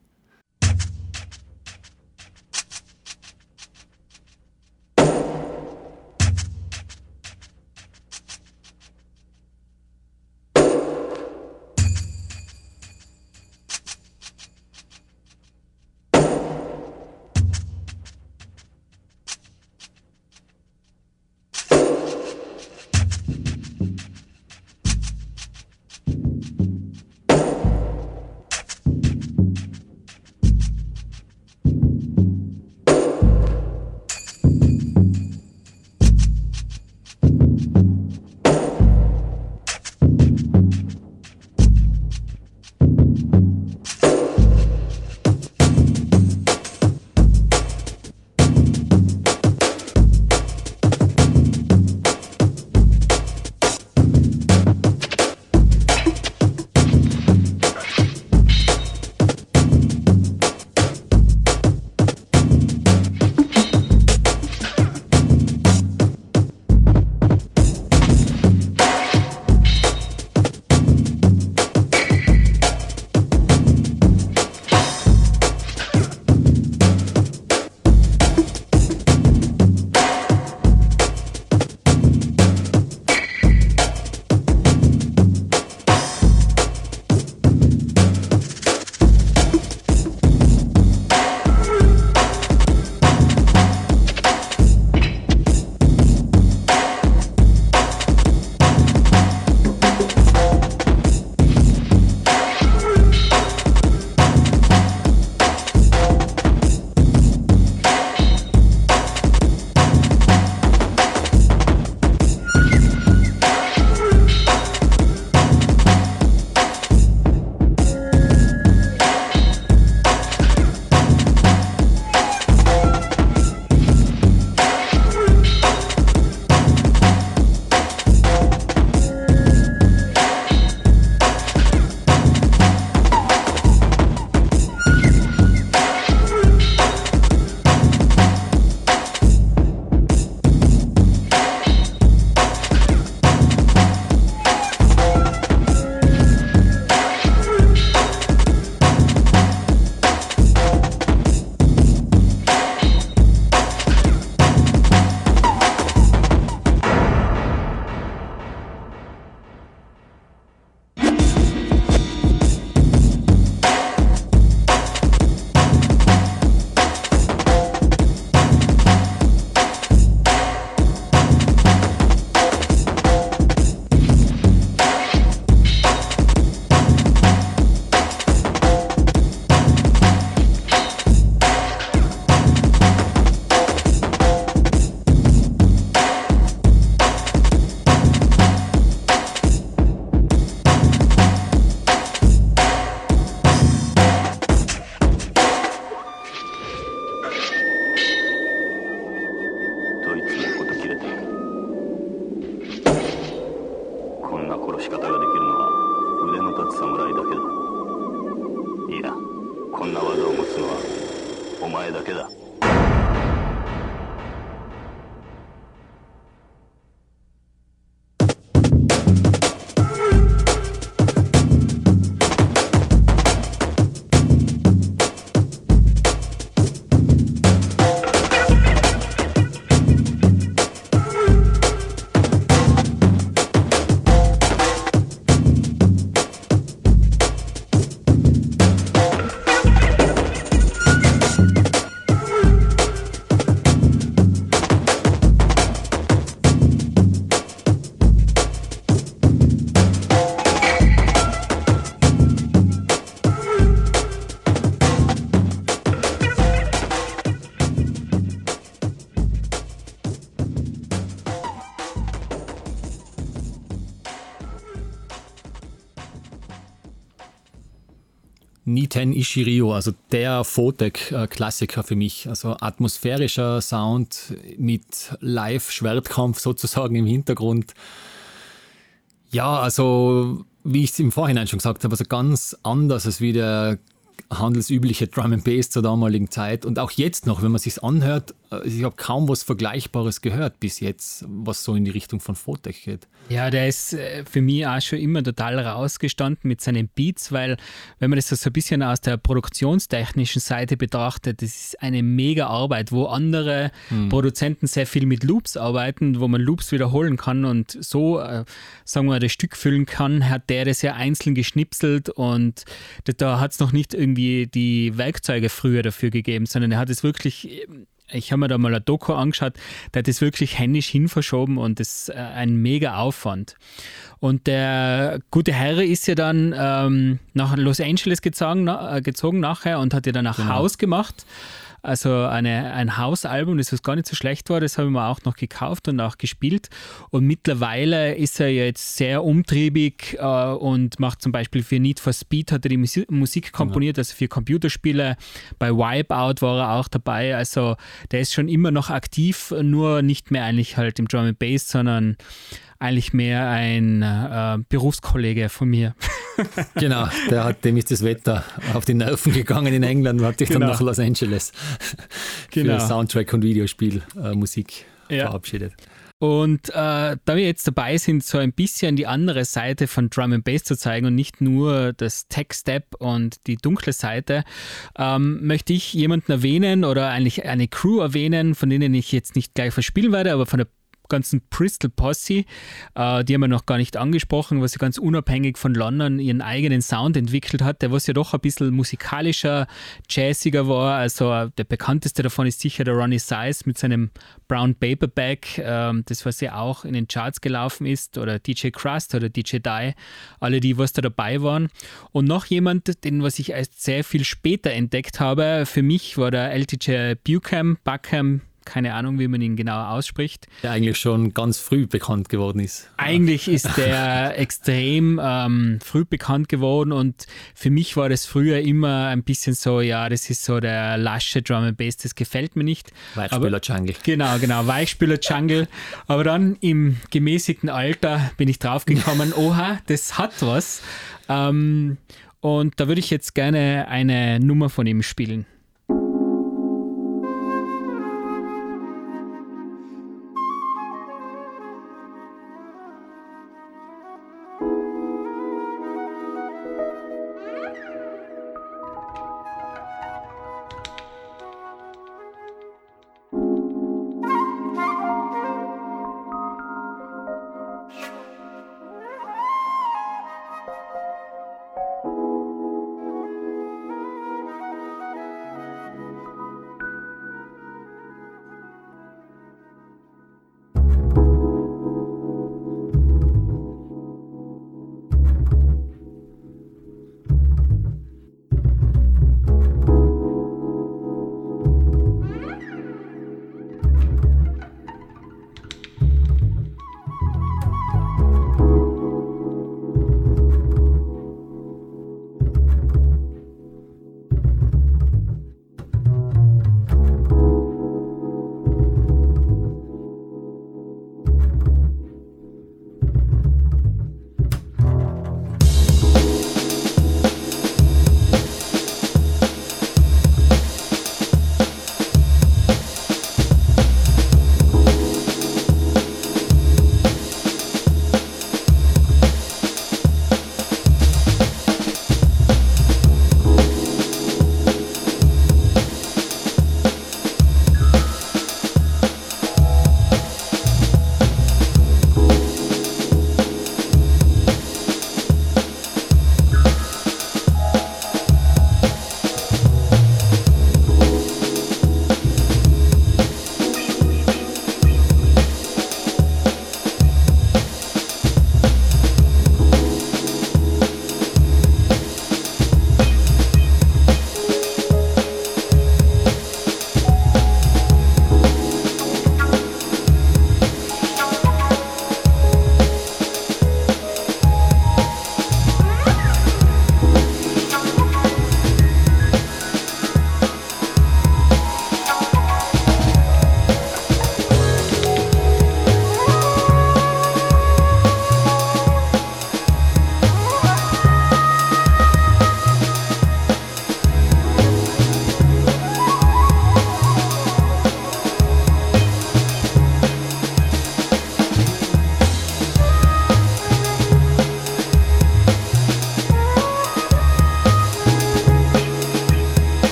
Niten Ishirio, also der Photek-Klassiker für mich. Also atmosphärischer Sound mit Live-Schwertkampf sozusagen im Hintergrund. Ja, also wie ich es im Vorhinein schon gesagt habe, also ganz anders als wie der handelsübliche Drum and Bass zur damaligen Zeit und auch jetzt noch, wenn man sich anhört, ich habe kaum was Vergleichbares gehört bis jetzt, was so in die Richtung von Fotech geht. Ja, der ist äh, für mich auch schon immer total rausgestanden mit seinen Beats, weil wenn man das so ein bisschen aus der produktionstechnischen Seite betrachtet, das ist eine mega Arbeit, wo andere hm. Produzenten sehr viel mit Loops arbeiten, wo man Loops wiederholen kann und so, äh, sagen wir, das Stück füllen kann, hat der das ja einzeln geschnipselt und da hat es noch nicht irgendwie die Werkzeuge früher dafür gegeben, sondern er hat es wirklich ich habe mir da mal ein Doku angeschaut, der hat das wirklich händisch hinverschoben und das ist äh, ein mega Aufwand. Und der gute Herr ist ja dann ähm, nach Los Angeles gezogen, äh, gezogen nachher und hat ja dann ein genau. Haus gemacht also eine, ein Hausalbum, das was gar nicht so schlecht war, das habe ich mir auch noch gekauft und auch gespielt. Und mittlerweile ist er jetzt sehr umtriebig äh, und macht zum Beispiel für Need for Speed hat er die Musik, Musik komponiert, also für Computerspiele. Bei Wipeout war er auch dabei. Also der ist schon immer noch aktiv, nur nicht mehr eigentlich halt im Drum and Bass, sondern eigentlich mehr ein äh, Berufskollege von mir. genau, der hat, dem ist das Wetter auf die Nerven gegangen in England und hat sich genau. dann nach Los Angeles genau. für Soundtrack und Videospiel äh, ja. verabschiedet. Und äh, da wir jetzt dabei sind, so ein bisschen die andere Seite von Drum and Bass zu zeigen und nicht nur das Tech-Step und die dunkle Seite, ähm, möchte ich jemanden erwähnen oder eigentlich eine Crew erwähnen, von denen ich jetzt nicht gleich verspielen werde, aber von der ganzen Bristol Posse, äh, die haben wir noch gar nicht angesprochen, was sie ganz unabhängig von London ihren eigenen Sound entwickelt hat, der was ja doch ein bisschen musikalischer, jazziger war. Also äh, der bekannteste davon ist sicher der Ronnie Size mit seinem Brown Paperback, äh, das was ja auch in den Charts gelaufen ist, oder DJ Crust oder DJ Die, alle die, was da dabei waren. Und noch jemand, den was ich erst sehr viel später entdeckt habe, für mich war der LTJ Buckham, Buckham, keine Ahnung, wie man ihn genau ausspricht. Der eigentlich schon ganz früh bekannt geworden ist. Eigentlich ist der extrem ähm, früh bekannt geworden und für mich war das früher immer ein bisschen so, ja, das ist so der lasche Drum and Bass, das gefällt mir nicht. Weichspüler Jungle. Genau, genau, Weichspüler Jungle. Aber dann im gemäßigten Alter bin ich draufgekommen, oha, das hat was. Ähm, und da würde ich jetzt gerne eine Nummer von ihm spielen.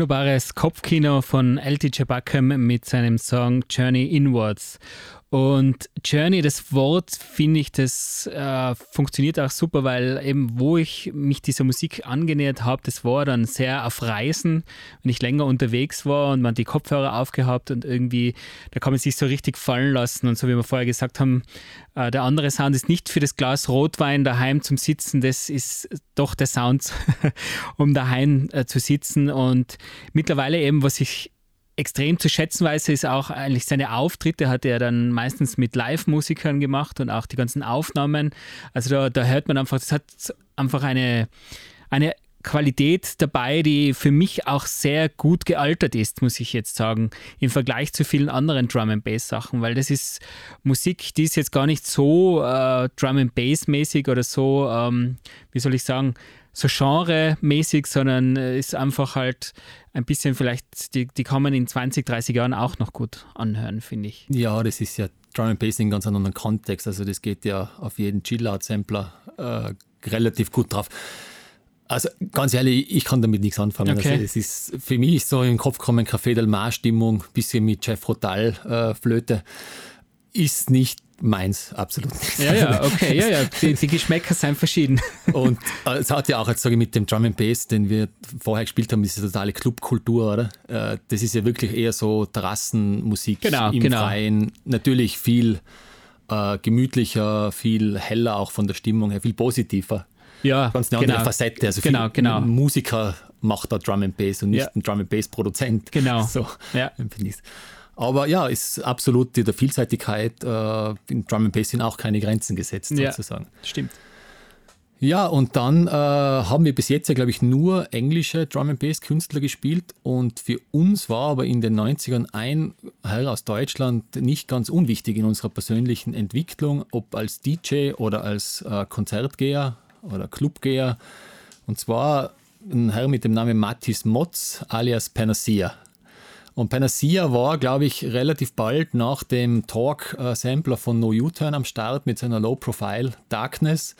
Wunderbares Kopfkino von L.T. Chewbacca mit seinem Song Journey Inwards. Und Journey, das Wort, finde ich, das äh, funktioniert auch super, weil eben, wo ich mich dieser Musik angenähert habe, das war dann sehr auf Reisen, wenn ich länger unterwegs war und man die Kopfhörer aufgehabt und irgendwie, da kann man sich so richtig fallen lassen. Und so wie wir vorher gesagt haben, äh, der andere Sound ist nicht für das Glas Rotwein daheim zum Sitzen, das ist doch der Sound, um daheim äh, zu sitzen. Und mittlerweile eben, was ich extrem zu schätzen weiß, ist auch eigentlich seine Auftritte hat er dann meistens mit Live-Musikern gemacht und auch die ganzen Aufnahmen. Also da, da hört man einfach, das hat einfach eine, eine Qualität dabei, die für mich auch sehr gut gealtert ist, muss ich jetzt sagen, im Vergleich zu vielen anderen Drum and Bass Sachen, weil das ist Musik, die ist jetzt gar nicht so äh, Drum and Bass mäßig oder so, ähm, wie soll ich sagen, so genremäßig, sondern äh, ist einfach halt ein bisschen vielleicht, die, die kann man in 20, 30 Jahren auch noch gut anhören, finde ich. Ja, das ist ja Drum and Bass in ganz anderen Kontext. Also das geht ja auf jeden Chill-Out-Sampler äh, relativ gut drauf. Also ganz ehrlich, ich kann damit nichts anfangen. Okay. Also, es ist für mich so im Kopf kommen Café Del Mar Stimmung, bisschen mit Jeff Rotal äh, Flöte, ist nicht meins, absolut nicht. Ja, ja, okay, ja, ja. Die, die Geschmäcker sind verschieden. Und äh, es hat ja auch, jetzt sage ich, mit dem Drum and Bass, den wir vorher gespielt haben, diese totale Clubkultur, oder? Äh, das ist ja wirklich eher so Terrassenmusik Genau, im genau. Freien. Natürlich viel äh, gemütlicher, viel heller auch von der Stimmung her, viel positiver. Ja, Ganz eine andere Facette. Also genau, viel genau. Musiker macht da Drum and Bass und nicht Ja. ein Drum and Bass Produzent. Genau. So Ja. empfinde. Aber ja, ist absolut der Vielseitigkeit. Äh, in Drum and Bass sind auch keine Grenzen gesetzt, Ja. sozusagen. Stimmt. Ja, und dann äh, haben wir bis jetzt ja, glaube ich, nur englische Drum and Bass Künstler gespielt und für uns war aber in den 90ern ein Herr aus Deutschland nicht ganz unwichtig in unserer persönlichen Entwicklung, ob als DJ oder als äh, Konzertgeher oder Clubgeher. Und zwar ein Herr mit dem Namen Mattis Motz alias Panacea. Und Panacea war, glaube ich, relativ bald nach dem Talk-Sampler von No U-Turn am Start mit seiner Low-Profile Darkness.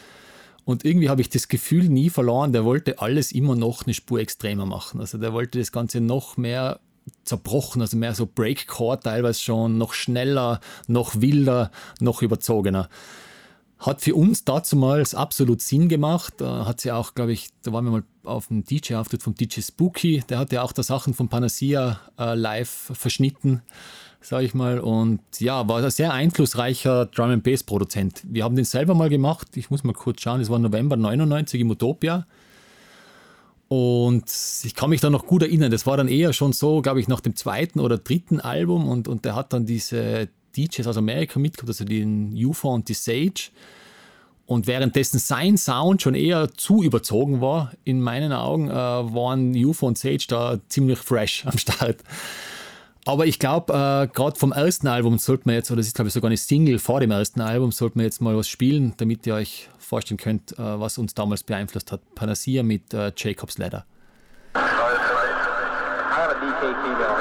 Und irgendwie habe ich das Gefühl nie verloren, der wollte alles immer noch eine Spur extremer machen. Also der wollte das Ganze noch mehr zerbrochen, also mehr so Breakcore teilweise schon, noch schneller, noch wilder, noch überzogener. Hat für uns dazumals absolut Sinn gemacht. Da hat sie auch, glaube ich, da waren wir mal auf dem DJ-Auftritt von DJ Spooky. Der hat ja auch da Sachen von Panacea äh, live verschnitten, sage ich mal. Und ja, war ein sehr einflussreicher Drum and Bass Produzent. Wir haben den selber mal gemacht. Ich muss mal kurz schauen. Es war November 99 im Utopia. Und ich kann mich da noch gut erinnern, das war dann eher schon so, glaube ich, nach dem zweiten oder dritten Album und, und der hat dann diese DJs aus Amerika mitgebracht, also den UFO und die Sage. Und währenddessen sein Sound schon eher zu überzogen war, in meinen Augen, äh, waren UFO und Sage da ziemlich fresh am Start. Aber ich glaube, äh, gerade vom ersten Album sollte man jetzt, oder das ist glaube ich sogar eine Single vor dem ersten Album, sollte man jetzt mal was spielen, damit ihr euch vorstellen könnt, äh, was uns damals beeinflusst hat. Panacea mit äh, Jacob's Ladder. I have a DK female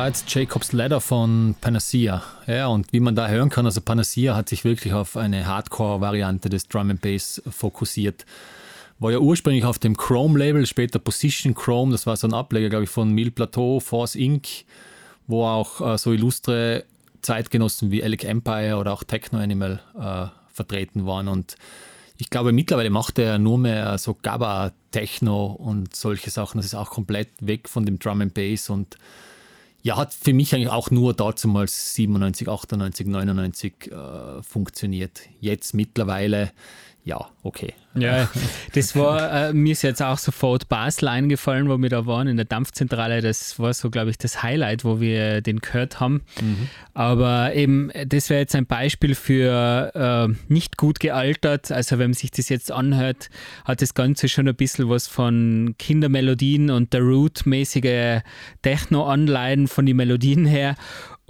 war jetzt Jacob's Ladder von Panacea. Ja, und wie man da hören kann, also Panacea hat sich wirklich auf eine Hardcore-Variante des Drum and Bass fokussiert. War ja ursprünglich auf dem Chrome-Label, später Position Chrome, das war so ein Ableger, glaube ich, von Mil Plateau, Force Inc., wo auch äh, so illustre Zeitgenossen wie Alec Empire oder auch Techno Animal äh, vertreten waren. Und ich glaube, mittlerweile macht er nur mehr so Gabba, Techno und solche Sachen. Das ist auch komplett weg von dem Drum and Bass und ja, hat für mich eigentlich auch nur damals 97, 98, 99 äh, funktioniert. Jetzt mittlerweile ja, okay. Ja, das war, äh, mir ist jetzt auch sofort Basel eingefallen, wo wir da waren in der Dampfzentrale. Das war so, glaube ich, das Highlight, wo wir den gehört haben. Mhm. Aber eben, das wäre jetzt ein Beispiel für äh, nicht gut gealtert. Also, wenn man sich das jetzt anhört, hat das Ganze schon ein bisschen was von Kindermelodien und der Root-mäßige Techno-Anleihen von den Melodien her.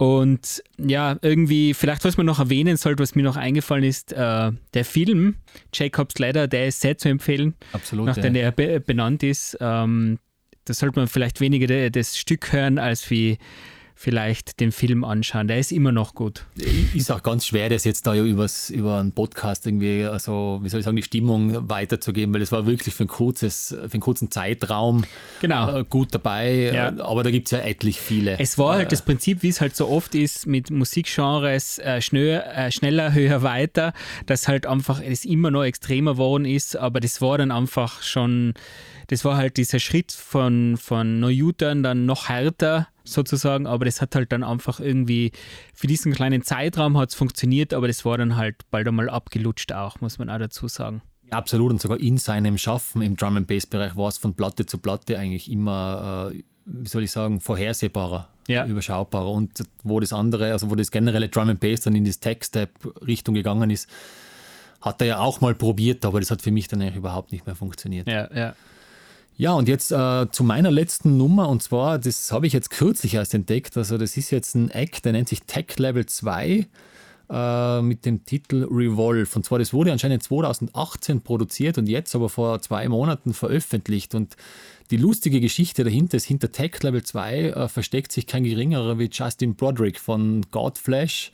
Und ja, irgendwie, vielleicht was man noch erwähnen sollte, was mir noch eingefallen ist, äh, der Film Jacob's Ladder, der ist sehr zu empfehlen. Absolut. Nachdem ja. er be benannt ist. Ähm, da sollte man vielleicht weniger das Stück hören, als wie vielleicht den Film anschauen. Der ist immer noch gut. Ist auch ganz schwer, das jetzt da übers, über einen Podcast irgendwie, also wie soll ich sagen, die Stimmung weiterzugeben, weil es war wirklich für, ein kurzes, für einen kurzen Zeitraum genau. Äh, gut dabei. Ja. Aber da gibt es ja etlich viele. Es war halt äh, das Prinzip, wie es halt so oft ist mit Musikgenres, äh, schnell, äh, schneller, höher, weiter, dass halt einfach es immer noch extremer geworden ist, aber das war dann einfach schon, das war halt dieser Schritt von, von Neujutern dann noch härter sozusagen, aber das hat halt dann einfach irgendwie für diesen kleinen Zeitraum hat es funktioniert, aber das war dann halt bald einmal abgelutscht auch, muss man auch dazu sagen. Absolut und sogar in seinem Schaffen im Drum and Bass Bereich war es von Platte zu Platte eigentlich immer, äh, wie soll ich sagen, vorhersehbarer, ja. überschaubarer und wo das andere, also wo das generelle Drum and Bass dann in das Tech-Step Richtung gegangen ist, hat er ja auch mal probiert, aber das hat für mich dann eigentlich überhaupt nicht mehr funktioniert. Ja, ja. Ja, und jetzt äh, zu meiner letzten Nummer, und zwar, das habe ich jetzt kürzlich erst entdeckt, also das ist jetzt ein Act, der nennt sich Tech Level 2 äh, mit dem Titel Revolve. Und zwar, das wurde anscheinend 2018 produziert und jetzt aber vor zwei Monaten veröffentlicht. Und die lustige Geschichte dahinter ist, hinter Tech Level 2 äh, versteckt sich kein geringerer wie Justin Broderick von Godflash.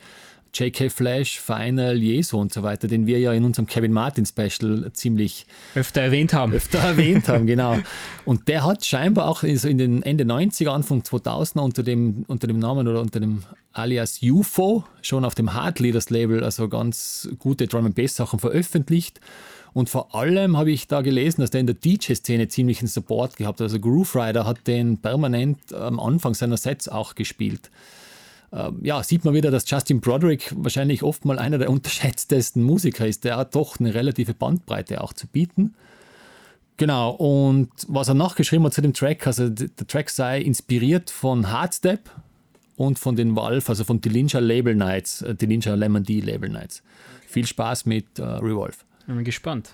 J.K. Flash, Final, Jesu und so weiter, den wir ja in unserem Kevin Martin Special ziemlich öfter erwähnt haben. Öfter erwähnt haben, genau. Und der hat scheinbar auch in den Ende 90er, Anfang 2000er unter dem, unter dem Namen oder unter dem alias UFO schon auf dem Hard Leaders Label also ganz gute Drum Bass Sachen veröffentlicht. Und vor allem habe ich da gelesen, dass der in der DJ-Szene ziemlichen Support gehabt hat. Also Groove Rider hat den permanent am Anfang seiner Sets auch gespielt. Ähm, ja, sieht man wieder, dass Justin Broderick wahrscheinlich oft mal einer der unterschätztesten Musiker ist. Der hat doch eine relative Bandbreite auch zu bieten. Genau, und was er nachgeschrieben hat zu dem Track, also der Track sei inspiriert von Hardstep und von den Valve, also von Dillinger Label Nights, äh, Dillinger Lemon D Label Nights. Viel Spaß mit äh, Revolve. Bin gespannt.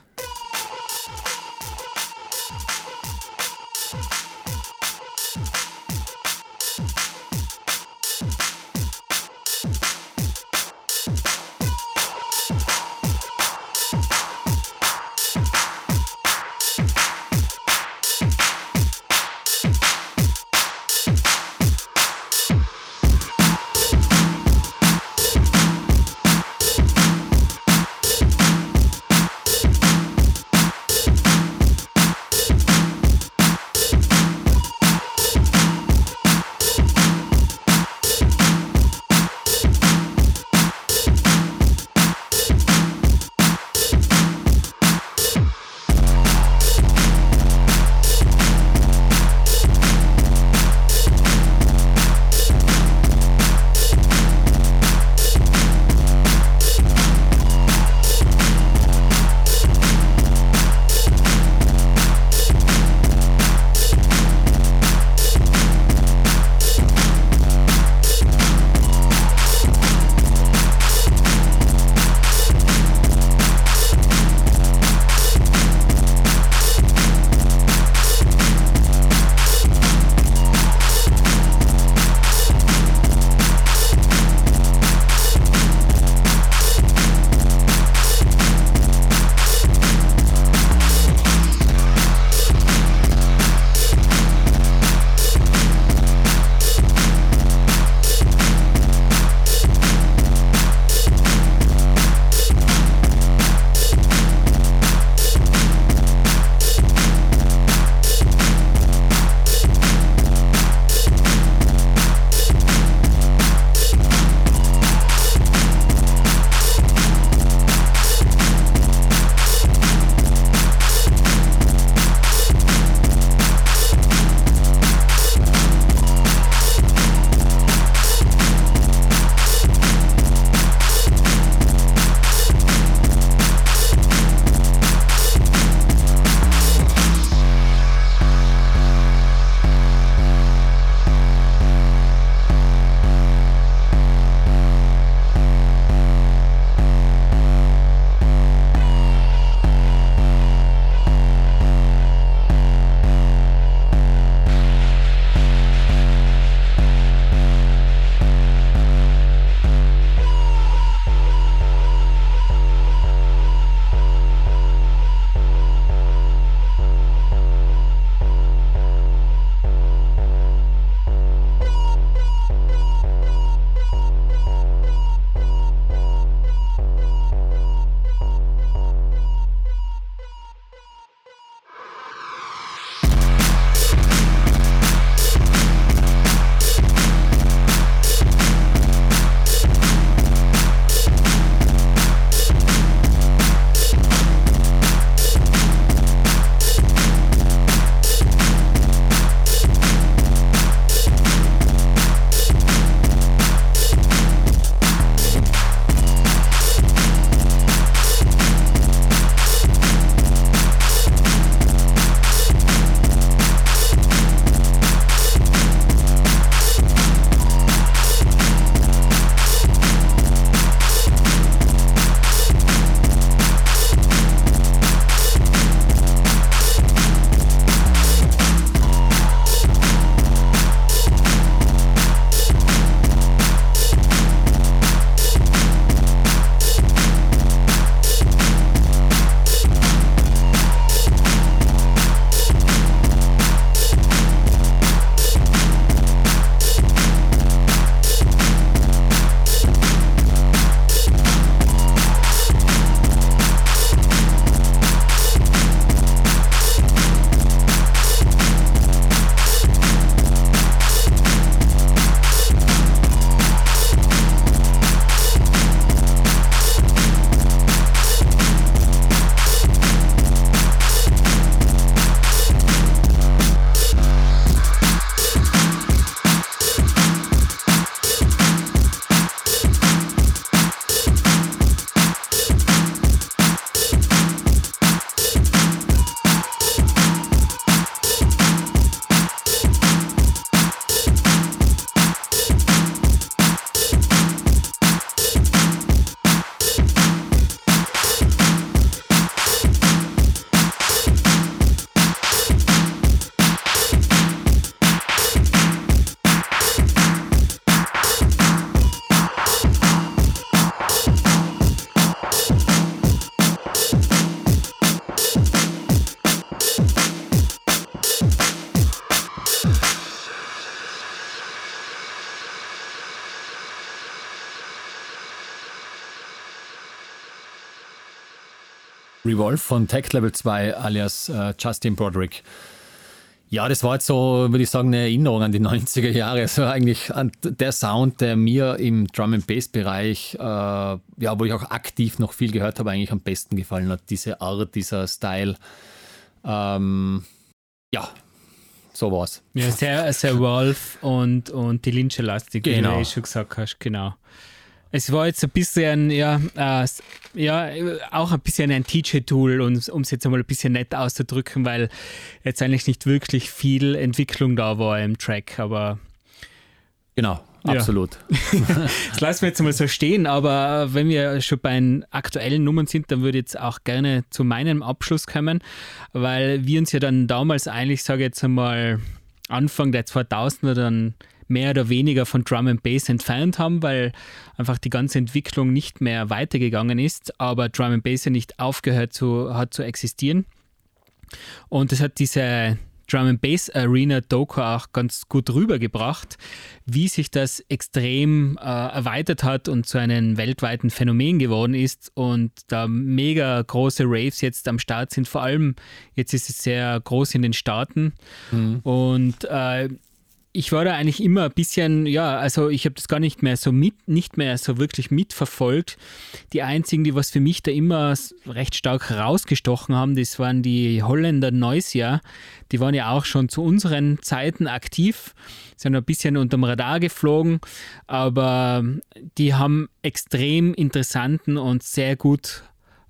Revolve von Tech Level 2 alias äh, Justin Broderick. Ja, das war jetzt so, würde ich sagen, eine Erinnerung an die 90er Jahre. Also eigentlich an der Sound, der mir im Drum and Bass Bereich, äh, ja, wo ich auch aktiv noch viel gehört habe, eigentlich am besten gefallen hat. Diese Art, dieser Style. Ähm, ja, so war's. Ja, sehr, sehr Wolf und, und die Lynch-lastig, Genau. wie du eh schon gesagt hast, genau. Es war jetzt ein bisschen, ja, äh, ja auch ein bisschen ein Teacher-Tool, um es jetzt einmal ein bisschen nett auszudrücken, weil jetzt eigentlich nicht wirklich viel Entwicklung da war im Track, aber Genau, Ja. absolut. das lassen wir jetzt mal so stehen, aber wenn wir schon bei den aktuellen Nummern sind, dann würde ich jetzt auch gerne zu meinem Abschluss kommen, weil wir uns ja dann damals eigentlich, sage ich jetzt einmal, Anfang der 2000er dann mehr oder weniger von Drum and Bass entfernt haben, weil einfach die ganze Entwicklung nicht mehr weitergegangen ist, aber Drum and Bass ja nicht aufgehört zu, hat zu existieren. Und das hat diese Drum and Bass Arena Doku auch ganz gut rübergebracht, wie sich das extrem äh, erweitert hat und zu einem weltweiten Phänomen geworden ist und da mega große Raves jetzt am Start sind. Vor allem jetzt ist es sehr groß in den Staaten und äh, ich war da eigentlich immer ein bisschen, ja, also ich habe das gar nicht mehr so mit, nicht mehr so wirklich mitverfolgt. Die einzigen, die was für mich da immer recht stark rausgestochen haben, das waren die Holländer Noisia. Die waren ja auch schon zu unseren Zeiten aktiv, sind ein bisschen unterm Radar geflogen, aber die haben extrem interessanten und sehr gut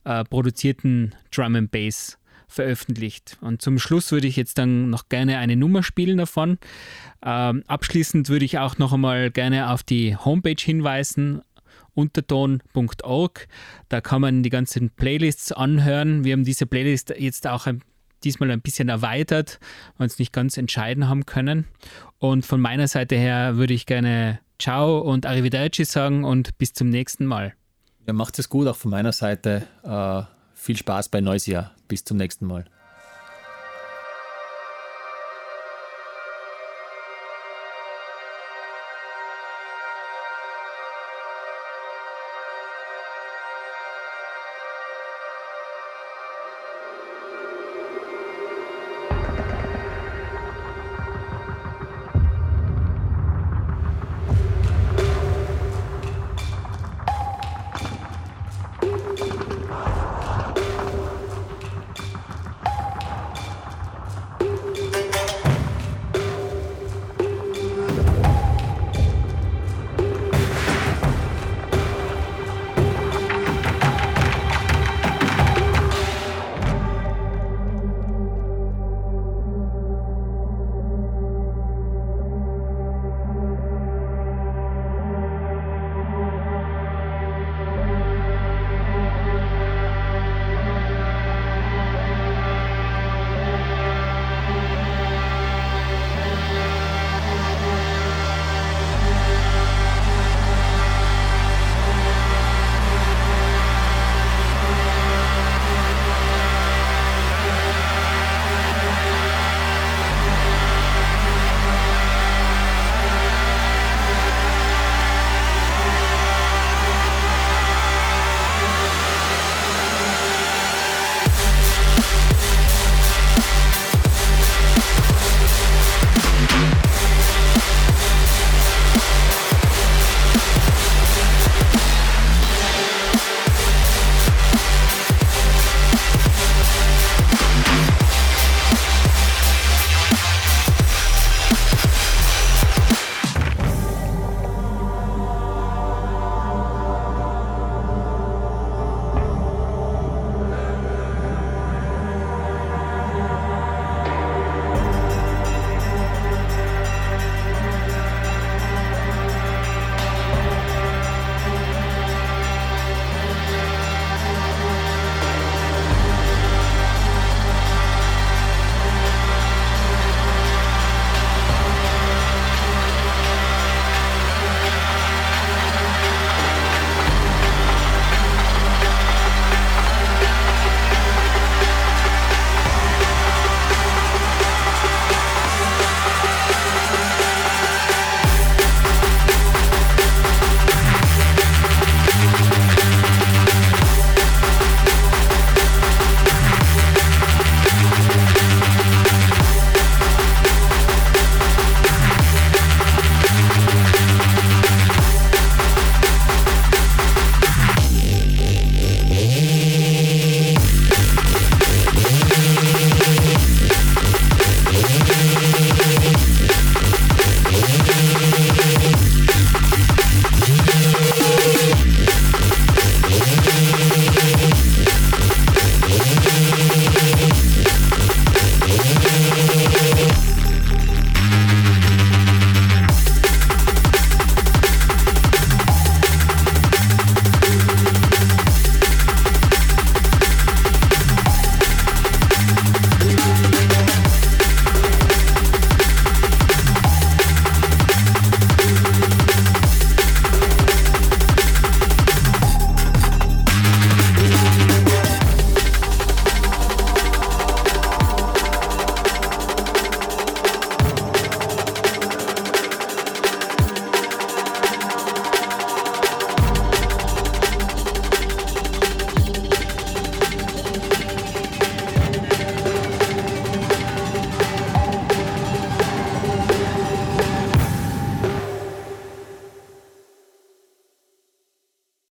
äh, produzierten Drum and Bass veröffentlicht. Und zum Schluss würde ich jetzt dann noch gerne eine Nummer spielen davon. Ähm, abschließend würde ich auch noch einmal gerne auf die Homepage hinweisen, unterton.org. Da kann man die ganzen Playlists anhören. Wir haben diese Playlist jetzt auch ein, diesmal ein bisschen erweitert, weil wir uns nicht ganz entscheiden haben können. Und von meiner Seite her würde ich gerne Ciao und Arrivederci sagen und bis zum nächsten Mal. Ja, macht es gut, auch von meiner Seite. Äh, viel Spaß bei Neusia. Bis zum nächsten Mal.